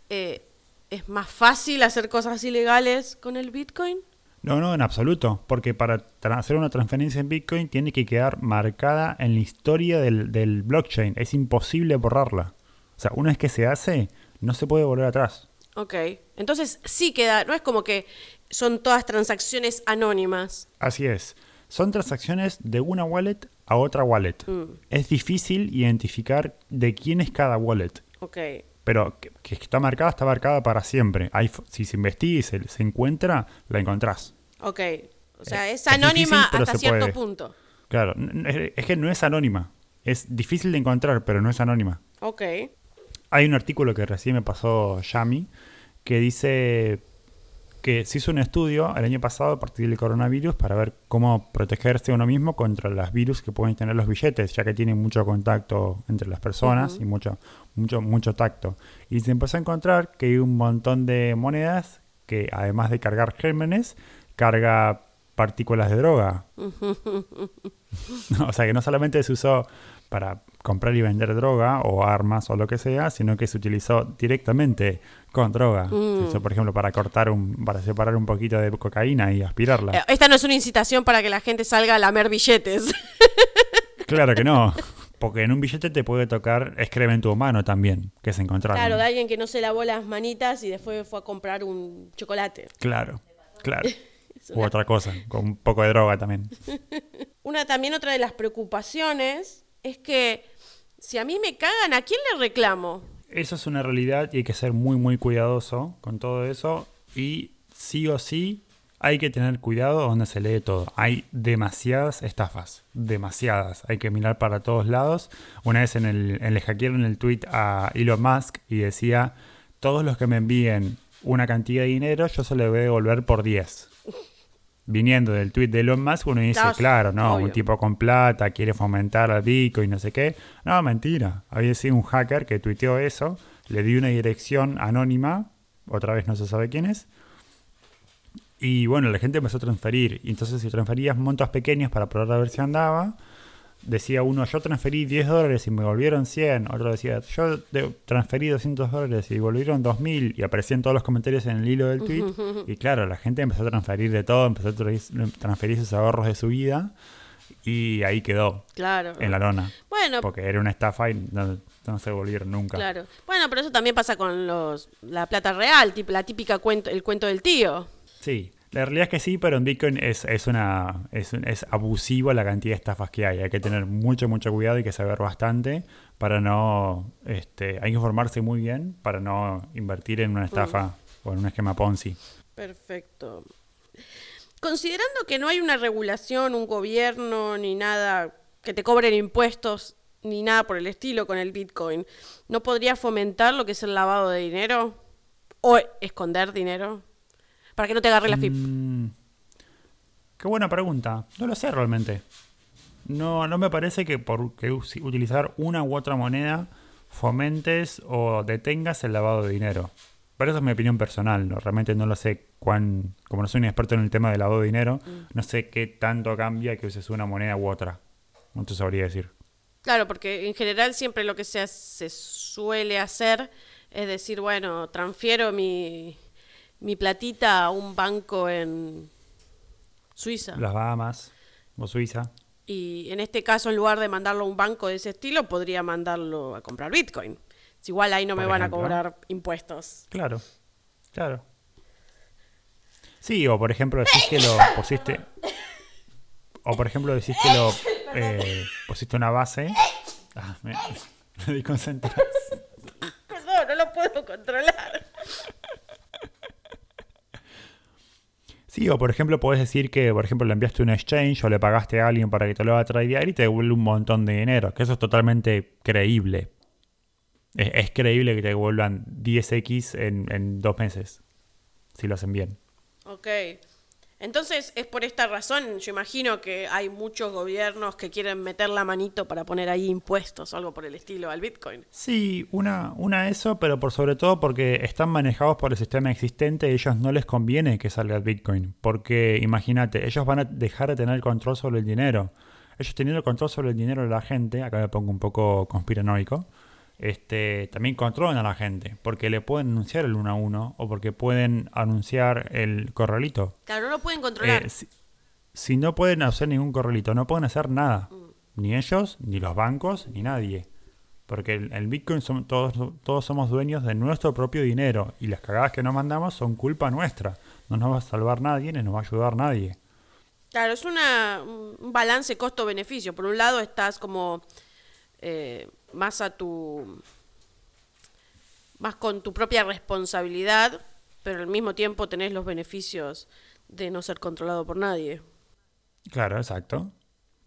eh, ¿es más fácil hacer cosas ilegales con el Bitcoin? No, no, en absoluto. Porque para hacer una transferencia en Bitcoin tiene que quedar marcada en la historia del, del blockchain. Es imposible borrarla. O sea, una vez que se hace, no se puede volver atrás. Ok. Entonces, sí queda, no es como que son todas transacciones anónimas. Así es. Son transacciones de una wallet a otra wallet. Mm. Es difícil identificar de quién es cada wallet. Ok. Pero que, que está marcada, está marcada para siempre. F- si se investiga y se, se encuentra, la encontrás. Ok. O sea, Eh, es es anónima difícil, hasta cierto puede. punto. Claro, es que no es anónima. Es difícil de encontrar, pero no es anónima. Ok. Hay un artículo que recién me pasó Yami que dice que se hizo un estudio el año pasado a partir del coronavirus para ver cómo protegerse uno mismo contra los virus que pueden tener los billetes, ya que tienen mucho contacto entre las personas y mucho, mucho, mucho tacto. Y se empezó a encontrar que hay un montón de monedas que además de cargar gérmenes, carga partículas de droga. o sea que no solamente se usó para comprar y vender droga o armas o lo que sea, sino que se utilizó directamente con droga. Mm. Se por ejemplo, para cortar un, para separar un poquito de cocaína y aspirarla. Eh, Esta no es una incitación para que la gente salga a lamer billetes. Claro que no. Porque en un billete te puede tocar excremento humano también, que se encontraron. claro, de alguien que no se lavó las manitas y después fue a comprar un chocolate. Claro, claro. Es U una- otra cosa, con un poco de droga también. Una también otra de las preocupaciones es que si a mí me cagan, ¿a quién le reclamo? Eso es una realidad y hay que ser muy, muy cuidadoso con todo eso. Y sí o sí hay que tener cuidado donde se lee todo. Hay demasiadas estafas, demasiadas. Hay que mirar para todos lados. Una vez en el, en le hackearon el tweet a Elon Musk y decía, todos los que me envíen una cantidad de dinero, yo se lo voy a devolver por 10. Viniendo del tweet de Elon Musk, uno dice, Claro, claro, no, obvio. un tipo con plata quiere fomentar al Bitcoin, no sé qué. No, mentira. Había sido un hacker que tuiteó eso, le dio una dirección anónima, otra vez no se sabe quién es, y bueno, la gente empezó a transferir. Y entonces si transferías montos pequeños para probar a ver si andaba, decía uno, yo transferí 10 dólares y me volvieron 100. Otro decía, yo transferí 200 dólares y volvieron 2000. Y aparecían todos los comentarios en el hilo del tweet. Y claro, la gente empezó a transferir de todo, empezó a tra- transferir sus ahorros de su vida. Y ahí quedó, Claro. en la lona. Bueno, Porque era una estafa y no, no se volvieron nunca. claro. Bueno, pero eso también pasa con los la plata real, la típica cuento, el cuento del tío. Sí, la realidad es que sí, pero en Bitcoin es, es una es, es abusivo la cantidad de estafas que hay. Hay que tener mucho, mucho cuidado y que saber bastante para no... Este, hay que informarse muy bien para no invertir en una estafa o en un esquema Ponzi. Perfecto. Considerando que no hay una regulación, un gobierno, ni nada que te cobren impuestos, ni nada por el estilo con el Bitcoin, ¿no podría fomentar lo que es el lavado de dinero? ¿O esconder dinero? Para que no te agarre la FIP. Mm, qué buena pregunta. No lo sé realmente. No, no me parece que por que utilizar una u otra moneda fomentes o detengas el lavado de dinero. Pero eso es mi opinión personal, ¿no? realmente no lo sé cuán, como no soy un experto en el tema del lavado de dinero, no sé qué tanto cambia que uses una moneda u otra. No te sabría decir. Claro, porque en general siempre lo que se, hace- se suele hacer es decir, bueno, transfiero mi, mi platita a un banco en Suiza. Las Bahamas o Suiza. Y en este caso, en lugar de mandarlo a un banco de ese estilo, podría mandarlo a comprar Bitcoin. Si igual ahí no me van a cobrar impuestos. Claro, claro. Sí, o por ejemplo decís que lo pusiste. O por ejemplo decís que lo eh, pusiste una base. Ah, me, me desconcentras. Perdón, no lo puedo controlar. Sí, o por ejemplo podés decir que, por ejemplo, le enviaste un exchange o le pagaste a alguien para que te lo haga tradear y te devuelve un montón de dinero. Que eso es totalmente creíble. Es, creíble que te devuelvan 10x en, en dos meses. Si lo hacen bien. Ok. Entonces, es por esta razón, yo imagino que hay muchos gobiernos que quieren meter la manito para poner ahí impuestos o algo por el estilo al Bitcoin. Sí, una, una eso, pero por sobre todo porque están manejados por el sistema existente y a ellos no les conviene que salga el Bitcoin. Porque imagínate, ellos van a dejar de tener control sobre el dinero. Ellos teniendo el control sobre el dinero de la gente, acá me pongo un poco conspiranoico, este, también controlan a la gente, porque le pueden anunciar el 1 a 1 o porque pueden anunciar el corralito. Claro, no lo pueden controlar. Eh, si, si no pueden hacer ningún corralito, no pueden hacer nada. Ni ellos, ni los bancos, ni nadie. Porque el, el Bitcoin son, todos, todos somos dueños de nuestro propio dinero. Y las cagadas que nos mandamos son culpa nuestra. No nos va a salvar nadie, ni nos va a ayudar nadie. Claro, es una, un balance costo-beneficio. Por un lado estás como eh, más a tu... más con tu propia responsabilidad, pero al mismo tiempo tenés los beneficios de no ser controlado por nadie. Claro, exacto.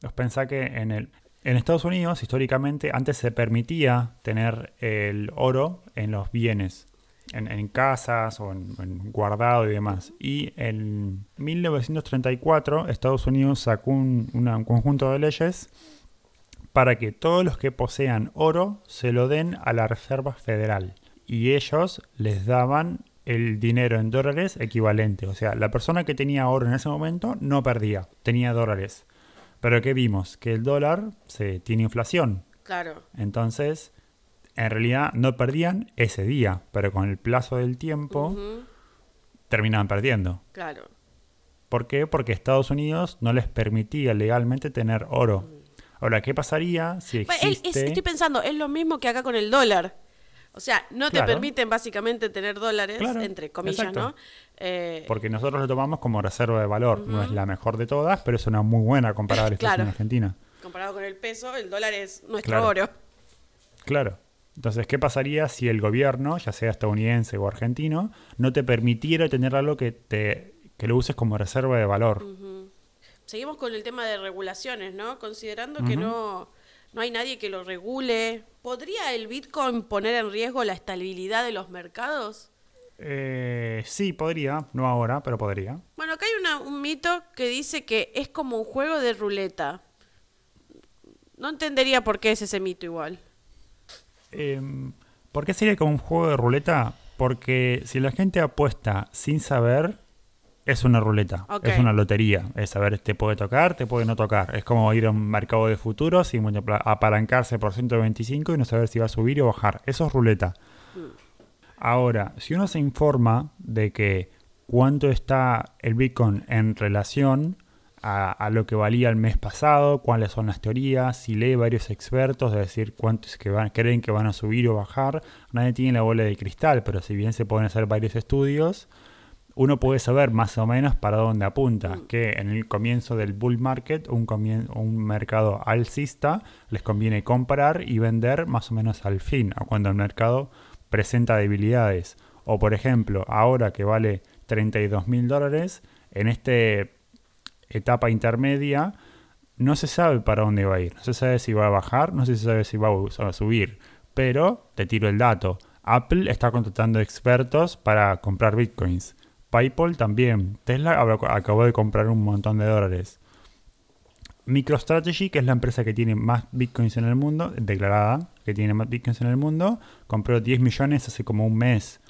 Os pensá que en el en Estados Unidos, históricamente, antes se permitía tener el oro en los bienes, en, en casas o en, guardado y demás. Y en 1934, Estados Unidos sacó un, un conjunto de leyes para que todos los que posean oro se lo den a la Reserva Federal. Y ellos les daban el dinero en dólares equivalente. O sea, la persona que tenía oro en ese momento no perdía, tenía dólares. Pero ¿qué vimos? Que el dólar se tiene inflación. Claro. Entonces, en realidad no perdían ese día, pero con el plazo del tiempo terminaban perdiendo. Claro. ¿Por qué? Porque Estados Unidos no les permitía legalmente tener oro. Ahora, ¿qué pasaría si Bueno, es- existe... es- estoy pensando, es lo mismo que acá con el dólar. O sea, no te permiten básicamente tener dólares, Claro, entre comillas, exacto. ¿no? Eh, Porque nosotros lo tomamos como reserva de valor. No es la mejor de todas, pero es una muy buena comparada a la Claro. argentina. comparado con el peso, el dólar es nuestro oro. Claro. Entonces, ¿qué pasaría si el gobierno, ya sea estadounidense o argentino, no te permitiera tener algo que te que lo uses como reserva de valor? Seguimos con el tema de regulaciones, ¿no? Considerando que no, no hay nadie que lo regule, ¿podría el Bitcoin poner en riesgo la estabilidad de los mercados? Eh, sí, podría. No ahora, pero podría. Bueno, acá hay una- un mito que dice que es como un juego de ruleta. No entendería por qué es ese mito igual. Em, ¿Por qué sería como un juego de ruleta? Porque si la gente apuesta sin saber, Es una ruleta, es una lotería. Es saber, te puede tocar, te puede no tocar. Es como ir a un mercado de futuros y apalancarse por 125 y no saber si va a subir o bajar. Eso es ruleta. Ahora, si uno se informa de que cuánto está el Bitcoin en relación a, a lo que valía el mes pasado, cuáles son las teorías, si lee varios expertos, de decir cuántos que van, creen que van a subir o bajar, nadie tiene la bola de cristal, pero si bien se pueden hacer varios estudios, uno puede saber más o menos para dónde apunta, que en el comienzo del bull market, un, un mercado alcista, les conviene comprar y vender más o menos al fin, a cuando el mercado presenta debilidades. O por ejemplo, ahora que vale 32 mil dólares, en esta etapa intermedia no se sabe para dónde va a ir. No se sabe si va a bajar, no se sabe si va a subir. Pero te tiro el dato. Apple está contratando expertos para comprar bitcoins. PayPal también. Tesla ab- acabó de comprar un montón de dólares. MicroStrategy, que es la empresa que tiene más bitcoins en el mundo, declarada que tiene más bitcoins en el mundo, compró 10 millones hace como un mes.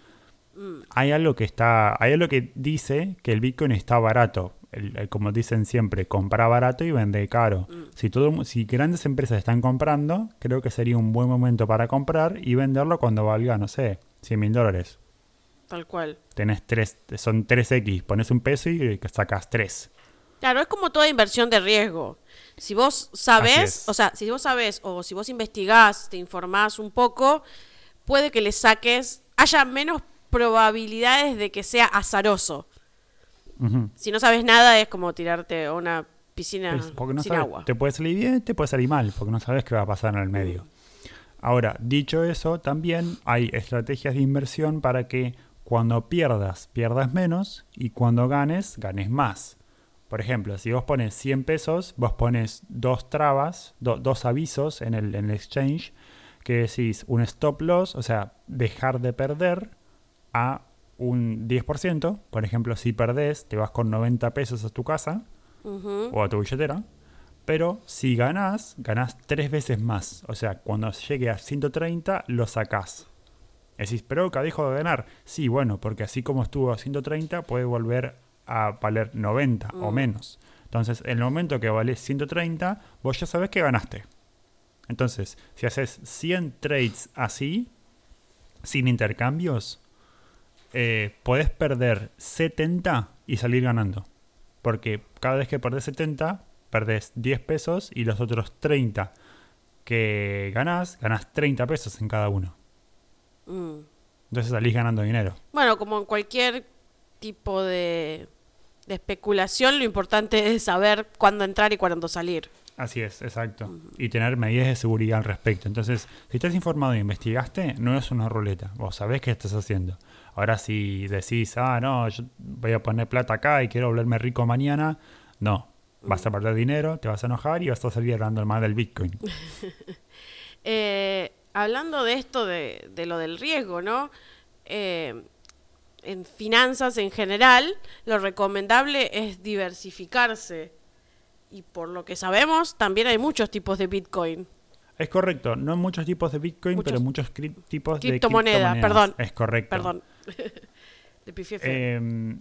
Hay algo que está, hay algo que dice que el bitcoin está barato. El- el- como dicen siempre, compra barato y vende caro. Si todo, si grandes empresas están comprando, creo que sería un buen momento para comprar y venderlo cuando valga, no sé, 100 mil dólares. Tal cual. Tenés tres, son 3X, pones un peso y sacas 3. Claro, es como toda inversión de riesgo. Si vos sabés, o sea, si vos sabés o si vos investigás, te informás un poco, puede que le saques, haya menos probabilidades de que sea azaroso. Si no sabes nada es como tirarte a una piscina Es porque no sin sabes, agua. te puede salir bien, te puede salir mal, porque no sabes qué va a pasar en el medio. Ahora, dicho eso, también hay estrategias de inversión para que cuando pierdas, pierdas menos y cuando ganes, ganes más. Por ejemplo, si vos pones 100 pesos, vos pones dos trabas, do- dos avisos en el, en el exchange que decís un stop loss, o sea, dejar de perder a un 10%. Por ejemplo, si perdés, te vas con 90 pesos a tu casa o a tu billetera. Pero si ganás, ganás tres veces más. O sea, cuando llegue a 130, lo sacás. Decís, pero acá dejo de ganar. Sí, bueno, porque así como estuvo a 130, puede volver a valer 90 o menos. Entonces, en el momento que vale 130, vos ya sabés que ganaste. Entonces, si haces 100 trades así, sin intercambios, eh, podés perder 70 y salir ganando. Porque cada vez que perdés 70, perdés 10 pesos y los otros 30 que ganás, ganás 30 pesos en cada uno. Mm. Entonces salís ganando dinero. Bueno, como en cualquier tipo de, de especulación, lo importante es saber cuándo entrar y cuándo salir. Así es, exacto. Y tener medidas de seguridad al respecto. Entonces, si estás informado e investigaste, no es una ruleta. Vos sabés qué estás haciendo. Ahora, si decís, ah, no, yo voy a poner plata acá y quiero volverme rico mañana, no. Vas a perder dinero, te vas a enojar y vas a salir hablando mal del Bitcoin. Eh, hablando de esto, de, de lo del riesgo, ¿no? Eh, en finanzas en general, lo recomendable es diversificarse. Y por lo que sabemos, también hay muchos tipos de Bitcoin. Es correcto, no muchos tipos de Bitcoin, Muchos. pero muchos cri- tipos Criptomoneda, de criptomonedas. perdón. Es correcto. Perdón. Eh,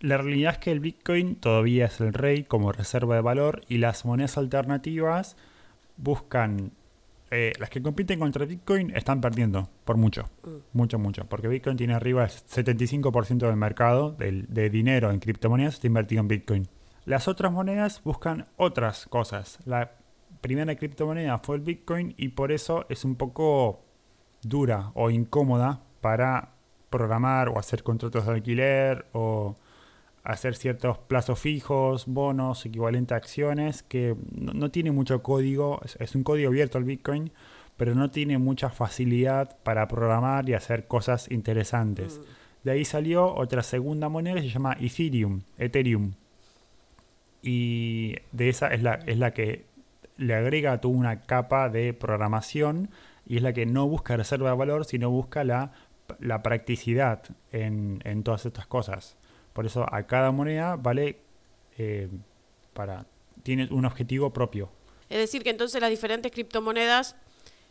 la realidad es que el Bitcoin todavía es el rey como reserva de valor y las monedas alternativas buscan, eh, las que compiten contra Bitcoin están perdiendo por mucho, mucho, mucho, porque Bitcoin tiene arriba el 75% del mercado del, de dinero en criptomonedas está invertido en Bitcoin. Las otras monedas buscan otras cosas. La primera criptomoneda fue el Bitcoin y por eso es un poco dura o incómoda para programar o hacer contratos de alquiler o hacer ciertos plazos fijos, bonos, equivalente a acciones, que no, no tiene mucho código, es, es un código abierto el Bitcoin, pero no tiene mucha facilidad para programar y hacer cosas interesantes. De ahí salió otra segunda moneda que se llama Ethereum, Ethereum. Y de esa es la, es la que le agrega toda una capa de programación y es la que no busca reserva de valor, sino busca la, la practicidad en, en todas estas cosas. Por eso a cada moneda vale eh, para tiene un objetivo propio. Es decir, que entonces las diferentes criptomonedas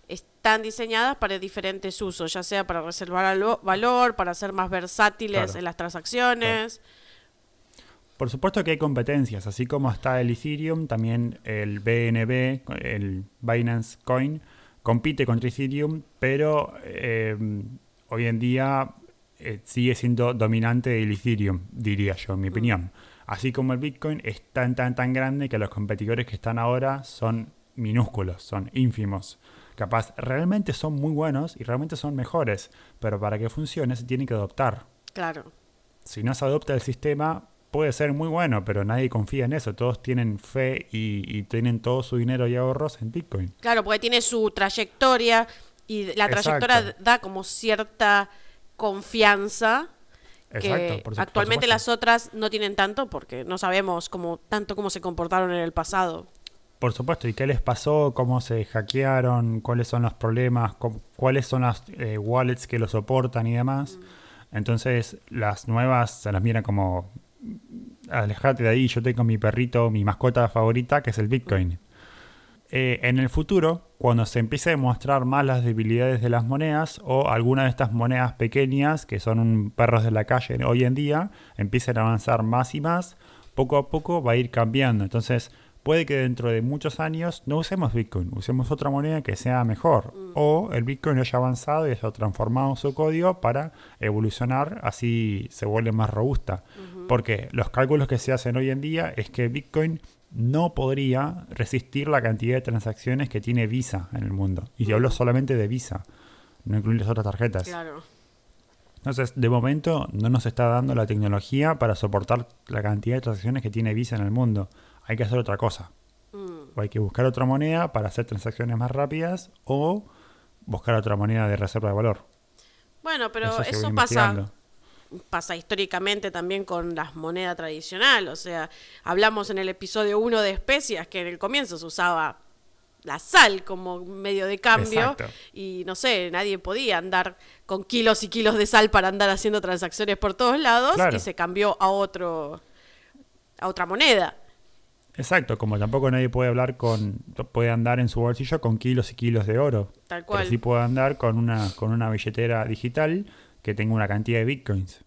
están diseñadas para diferentes usos, ya sea para reservar alo- valor, para ser más versátiles Claro. en las transacciones. Por supuesto que hay competencias, así como está el Ethereum, también el BNB, el Binance Coin, compite contra Ethereum, pero eh, hoy en día eh, sigue siendo dominante el Ethereum, diría yo, en mi opinión. Así como el Bitcoin es tan, tan, tan grande que los competidores que están ahora son minúsculos, son ínfimos. Capaz, realmente son muy buenos y realmente son mejores, pero para que funcione se tiene que adoptar Claro. si no se adopta el sistema, puede ser muy bueno, pero nadie confía en eso. Todos tienen fe y, y tienen todo su dinero y ahorros en Bitcoin. Claro, porque tiene su trayectoria y la trayectoria Exacto. da como cierta confianza que Exacto. por su- actualmente las otras no tienen tanto porque no sabemos cómo tanto cómo se comportaron en el pasado. Por supuesto. ¿Y qué les pasó? ¿Cómo se hackearon? ¿Cuáles son los problemas? ¿Cómo- ¿Cuáles son las eh, wallets que lo soportan y demás? Entonces, las nuevas se las miran como. Alejate de ahí, yo tengo mi perrito, mi mascota favorita, que es el Bitcoin. Eh, en el futuro, cuando se empiece a demostrar más las debilidades de las monedas o alguna de estas monedas pequeñas, que son un perros de la calle hoy en día, empiecen a avanzar más y más, poco a poco va a ir cambiando. Entonces, puede que dentro de muchos años no usemos Bitcoin, usemos otra moneda que sea mejor. O el Bitcoin haya avanzado y haya transformado su código para evolucionar, así se vuelve más robusta. Porque los cálculos que se hacen hoy en día es que Bitcoin no podría resistir la cantidad de transacciones que tiene Visa en el mundo. Y yo hablo solamente de Visa, no incluir las otras tarjetas. Claro. Entonces, de momento no nos está dando la tecnología para soportar la cantidad de transacciones que tiene Visa en el mundo. Hay que hacer otra cosa. Mm. O hay que buscar otra moneda para hacer transacciones más rápidas o buscar otra moneda de reserva de valor. Bueno, pero Eso eso, pasa. Pasa históricamente también con las monedas tradicional, o sea, hablamos en el episodio 1 de especias que en el comienzo se usaba la sal como medio de cambio Exacto. y no sé, nadie podía andar con kilos y kilos de sal para andar haciendo transacciones por todos lados Claro. y se cambió a otro a otra moneda. Exacto, como tampoco nadie puede hablar con, puede andar en su bolsillo con kilos y kilos de oro. Tal cual. Pero sí puede andar con una, con una billetera digital que tenga una cantidad de bitcoins.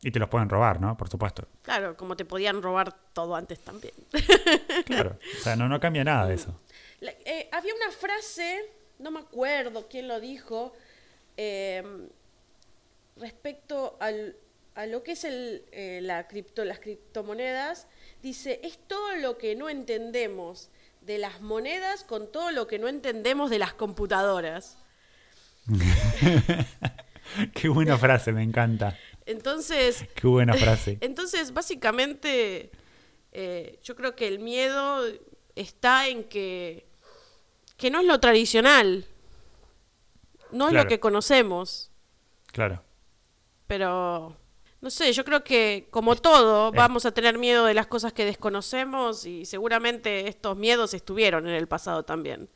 Y te los pueden robar, ¿no? Por supuesto. Claro, como te podían robar todo antes también. Claro. O sea, no, no cambia nada de eso. La- eh, había una frase, no me acuerdo quién lo dijo, eh, respecto al- a lo que es el, eh, la cripto, las criptomonedas. Dice, es todo lo que no entendemos de las monedas con todo lo que no entendemos de las computadoras. Qué buena frase, me encanta. Entonces, Qué buena frase. Entonces, básicamente, eh, yo creo que el miedo está en que, que no es lo tradicional, no es Claro. lo que conocemos, Claro. pero no sé, yo creo que como todo vamos a tener miedo de las cosas que desconocemos y seguramente estos miedos estuvieron en el pasado también.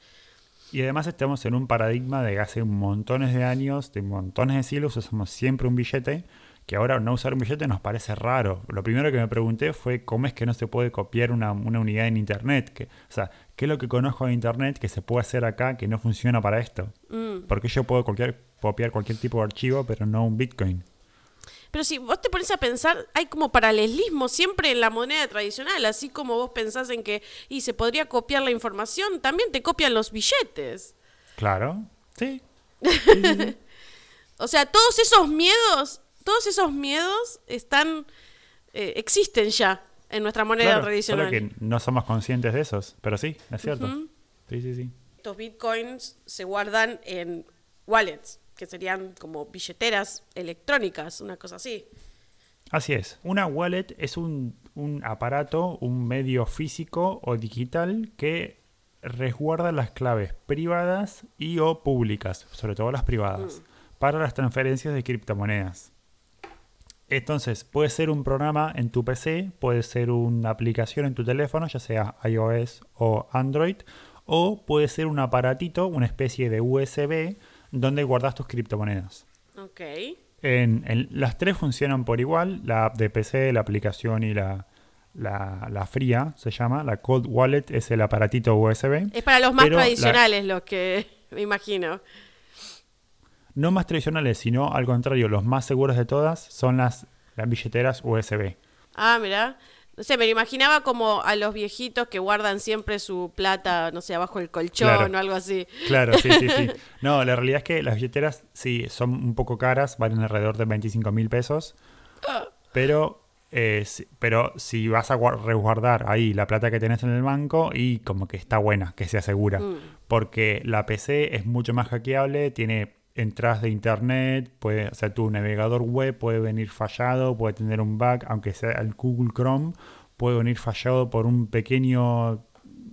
Y además estamos en un paradigma de hace montones de años, de montones de siglos, usamos siempre un billete, que ahora no usar un billete nos parece raro. Lo primero que me pregunté fue cómo es que no se puede copiar una, una unidad en Internet. Que, o sea, ¿qué es lo que conozco de Internet que se puede hacer acá que no funciona para esto? Mm. Porque yo puedo copiar cualquier tipo de archivo, pero no un Bitcoin. Pero si vos te pones a pensar, hay como paralelismo siempre en la moneda tradicional, así como vos pensás en que y se podría copiar la información, también te copian los billetes. Claro. Sí. O sea, todos esos miedos, todos esos miedos están, eh, existen ya en nuestra moneda Claro, tradicional. Solo que no somos conscientes de esos. Pero sí, es cierto. Sí, sí, sí. Estos bitcoins se guardan en wallets, que serían como billeteras electrónicas, una cosa así. Así es. Una wallet es un, un aparato, un medio físico o digital que resguarda las claves privadas y o públicas, sobre todo las privadas, para las transferencias de criptomonedas. Entonces, puede ser un programa en tu PC, puede ser una aplicación en tu teléfono, ya sea iOS o Android, o puede ser un aparatito, una especie de USB, donde guardas tus criptomonedas. Ok. En, en- las tres funcionan por igual, la app de PC, la aplicación y la, la, la fría se llama. La Cold Wallet es el aparatito USB. Es para los más Pero la- tradicionales los que me imagino. No más tradicionales, sino al contrario, los más seguros de todas son las, las billeteras USB. Ah, mira. No sé, me lo imaginaba como a los viejitos que guardan siempre su plata, no sé, abajo del colchón Claro. o algo así. Claro, sí, sí, sí. No, la realidad es que las billeteras sí son un poco caras, valen alrededor de 25 mil pesos. Pero, eh, si- pero si vas a guar- resguardar ahí la plata que tenés en el banco y como que está buena, que sea segura. Mm. Porque la PC es mucho más hackeable, tiene entradas de internet, puede, o sea, tu navegador web puede venir fallado, puede tener un bug, aunque sea el Google Chrome, puede venir fallado por un pequeño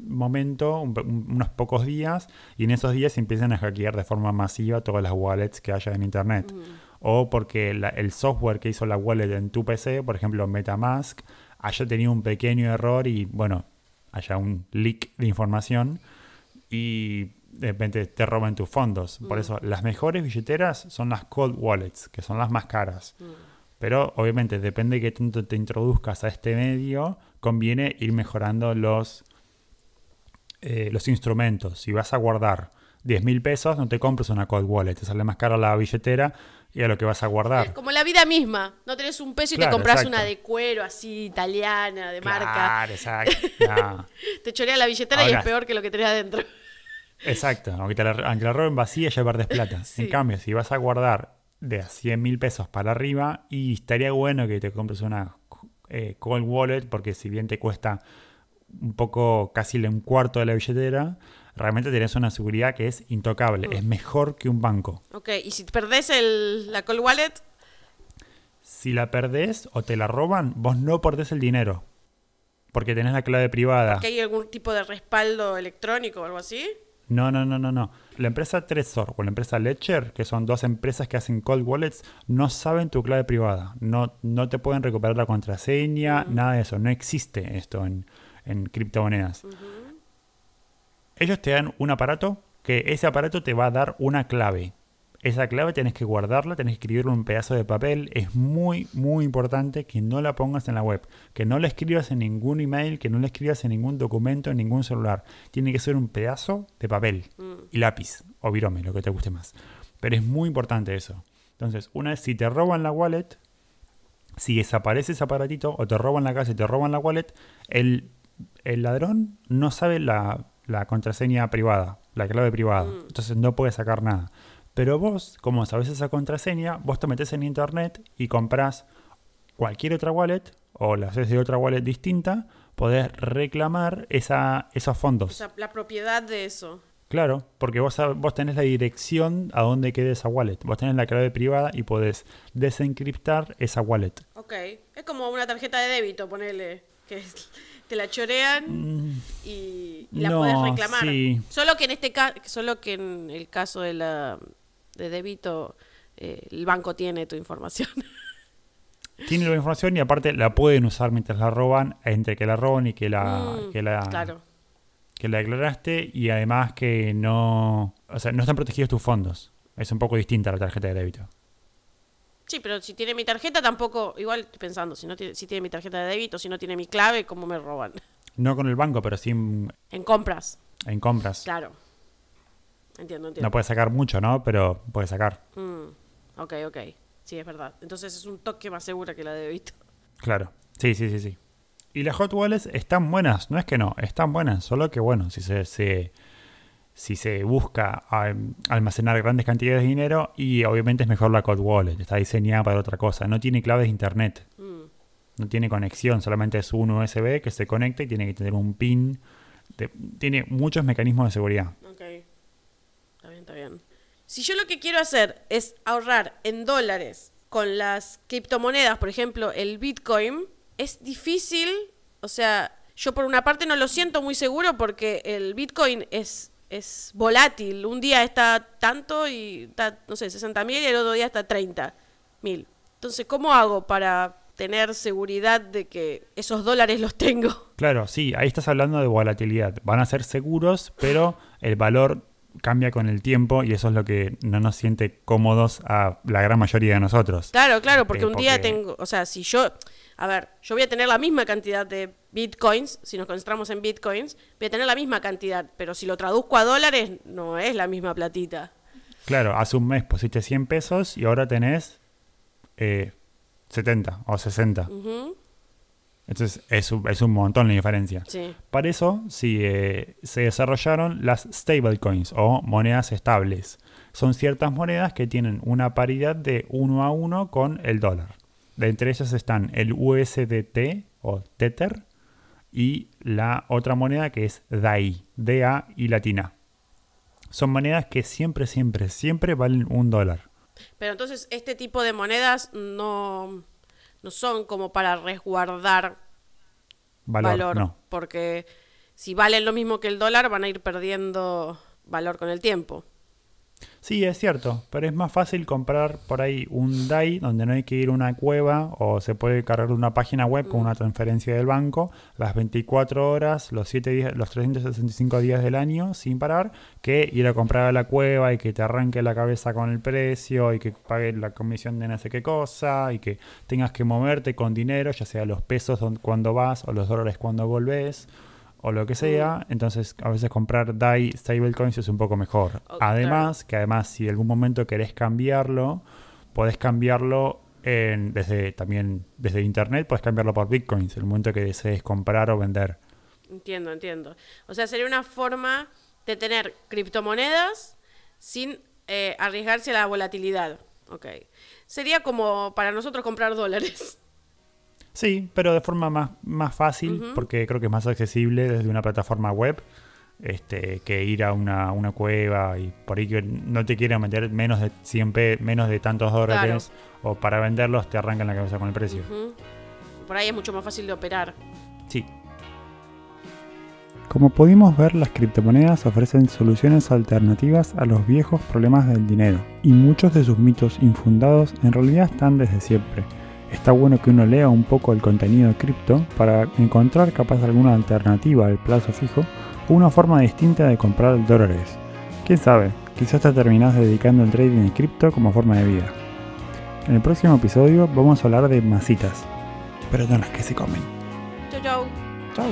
momento, un pe- un- unos pocos días, y en esos días se empiezan a hackear de forma masiva todas las wallets que haya en internet. O porque la- el software que hizo la wallet en tu PC, por ejemplo Metamask, haya tenido un pequeño error y, bueno, haya un leak de información y de repente te roban tus fondos. Por eso, las mejores billeteras son las cold wallets, que son las más caras. Pero obviamente depende de qué tanto te introduzcas a este medio, conviene ir mejorando los, eh, los instrumentos. Si vas a guardar 10 mil pesos, no te compres una cold wallet, te sale más cara la billetera y a lo que vas a Es guardar. como la vida misma. No tenés un peso y te compras exacto. una de cuero así, italiana, de marca. Claro, exacto. No, Te chorea la billetera y es peor que lo que tenés adentro. Exacto. Aunque te la, aunque la roben vacía, ya perdés plata. Sí. En cambio, si vas a guardar de a 100 mil pesos para arriba, y estaría bueno que te compres una eh, cold wallet, porque si bien te cuesta un poco, casi un cuarto de la billetera, realmente tenés una seguridad que es intocable. Es mejor que un banco. Ok, y si perdés el, la Cold Wallet, Si la perdés o te la roban, vos no perdés el dinero. Porque tenés la clave privada. ¿que hay algún tipo de respaldo electrónico o algo así? No, no, no, no, no. La empresa Trezor o la empresa Ledger, que son dos empresas que hacen cold wallets, no saben tu clave privada. No, no te pueden recuperar la contraseña, nada de eso. No existe esto en, en criptomonedas. Ellos te dan un aparato que ese aparato te va a dar una clave. Esa clave tenés que guardarla, tenés que escribirla en un pedazo de papel. Es muy, muy importante que no la pongas en la web, que no la escribas en ningún email, que no la escribas en ningún documento, en ningún celular. Tiene que ser un pedazo de papel y lápiz o virome, lo que te guste más. Pero es muy importante eso. Entonces, una vez si te roban la wallet, si desaparece ese aparatito o te roban la casa y te roban la wallet, el, el ladrón no sabe la, la contraseña privada, la clave privada. Entonces no puede sacar nada. Pero vos, como sabes esa contraseña, vos te metes en internet y compras cualquier otra wallet o la haces de otra wallet distinta, podés reclamar esa, esos O fondos. sea, la propiedad de eso. Claro, porque vos, vos tenés la dirección a dónde quede esa wallet. Vos tenés la clave privada y podés desencriptar esa wallet. Ok. Es como una tarjeta de débito, ponele. Que te la chorean y, y la Mm. no, podés reclamar. sí. Solo que en este caso, solo que en el caso de la de débito, eh, el banco tiene tu información. Tiene la información y aparte la pueden usar mientras la roban, entre que la roban y que la, Mm, que la, claro. que la declaraste y además que no, o sea, no están protegidos tus fondos. Es un poco distinta la tarjeta de débito. Sí, pero si tiene mi tarjeta tampoco, igual estoy pensando, si no tiene, si tiene mi tarjeta de débito, si no tiene mi clave, ¿cómo me roban? No con el banco, pero sí en, En compras, en compras. claro. Entiendo, entiendo. No puedes sacar mucho, ¿no? Pero puedes sacar. Mm, ok, ok. Sí, es verdad. Entonces es un toque más segura que la de débito. Claro. Sí, sí, sí, sí. Y las hot wallets están buenas, no es que no, están buenas, solo que bueno, si se, se- si se busca almacenar grandes cantidades de dinero y obviamente es mejor la hot wallet, está diseñada para otra cosa, no tiene claves de internet, Mm, no tiene conexión, solamente es un USB que se conecta y tiene que tener un pin, de- tiene muchos mecanismos de seguridad. Está bien. Si yo lo que quiero hacer es ahorrar en dólares con las criptomonedas, por ejemplo, el Bitcoin, es difícil. O sea, yo por una parte no lo siento muy seguro porque el Bitcoin es, es volátil. Un día está tanto y está, no sé, 60 mil y el otro día está 30 mil. Entonces, ¿cómo hago para tener seguridad de que esos dólares los tengo? Claro, sí, ahí estás hablando de volatilidad. Van a ser seguros, pero el valor cambia con el tiempo y eso es lo que no nos siente cómodos a la gran mayoría de nosotros. Claro, claro, porque Eh, un día tengo, o sea, si yo, a ver, yo voy a tener la misma cantidad de bitcoins, si nos concentramos en bitcoins, voy a tener la misma cantidad, pero si lo traduzco a dólares, no es la misma platita. Claro, hace un mes pusiste 100 pesos y ahora tenés eh, 70 o 60. Ujú, Entonces es un, es un montón la diferencia. Sí. Para eso sí, eh, se desarrollaron las stablecoins o monedas estables. Son ciertas monedas que tienen una paridad de uno a uno con el dólar. De entre ellas están el USDT o Tether y la otra moneda que es DAI, DA y latina. Son monedas que siempre, siempre, siempre valen un dólar. Pero entonces este tipo de monedas no, no son como para resguardar Valor, valor, no. porque si valen lo mismo que el dólar van a ir perdiendo valor con el tiempo. Sí, es cierto, pero es más fácil comprar por ahí un DAI donde no hay que ir a una cueva o se puede cargar una página web con una transferencia del banco las 24 horas, los, 7 días, los 365 días del año sin parar, que ir a comprar a la cueva y que te arranque la cabeza con el precio y que pague la comisión de no sé qué cosa y que tengas que moverte con dinero, ya sea los pesos cuando vas o los dólares cuando volvés o lo que sea, entonces a veces comprar DAI stablecoins es un poco mejor. Oh, Además, que además si en algún momento querés cambiarlo, podés cambiarlo en- desde también desde internet, podés cambiarlo por bitcoins, el momento que desees comprar o vender. Entiendo, entiendo. O sea, sería una forma de tener criptomonedas sin eh, arriesgarse a la volatilidad. Ok. Sería como para nosotros comprar dólares. Sí, pero de forma más, más fácil, porque creo que es más accesible desde una plataforma web. Este, que ir a una, una cueva y por ahí que no te quieren meter menos de 100 pe- menos de tantos dólares o para venderlos te arrancan la cabeza con el precio. Por ahí es mucho más fácil de operar. Sí. Como pudimos ver, las criptomonedas ofrecen soluciones alternativas a los viejos problemas del dinero, y muchos de sus mitos infundados en realidad están desde siempre. Está bueno que uno lea un poco el contenido de cripto para encontrar capaz alguna alternativa al plazo fijo o una forma distinta de comprar dólares. Quién sabe, quizás te terminás dedicando al trading de cripto como forma de vida. En el próximo episodio vamos a hablar de masitas, pero no las que se comen. Chau, chau. Chao.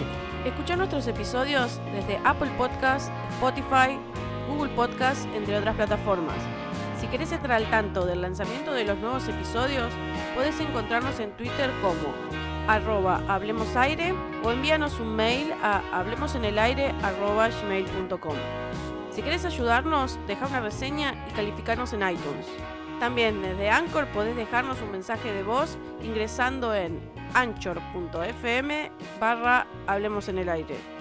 Escucha nuestros episodios desde Apple Podcast, Spotify, Google Podcast, entre otras plataformas. Si querés estar al tanto del lanzamiento de los nuevos episodios, puedes encontrarnos en Twitter como arroba hablemosaire o envíanos un mail a hablemosenelaire arroba gmail.com. Si querés ayudarnos, deja una reseña y calificarnos en iTunes. También desde Anchor podés dejarnos un mensaje de voz ingresando en anchor.fm barra Hablemos en el Aire.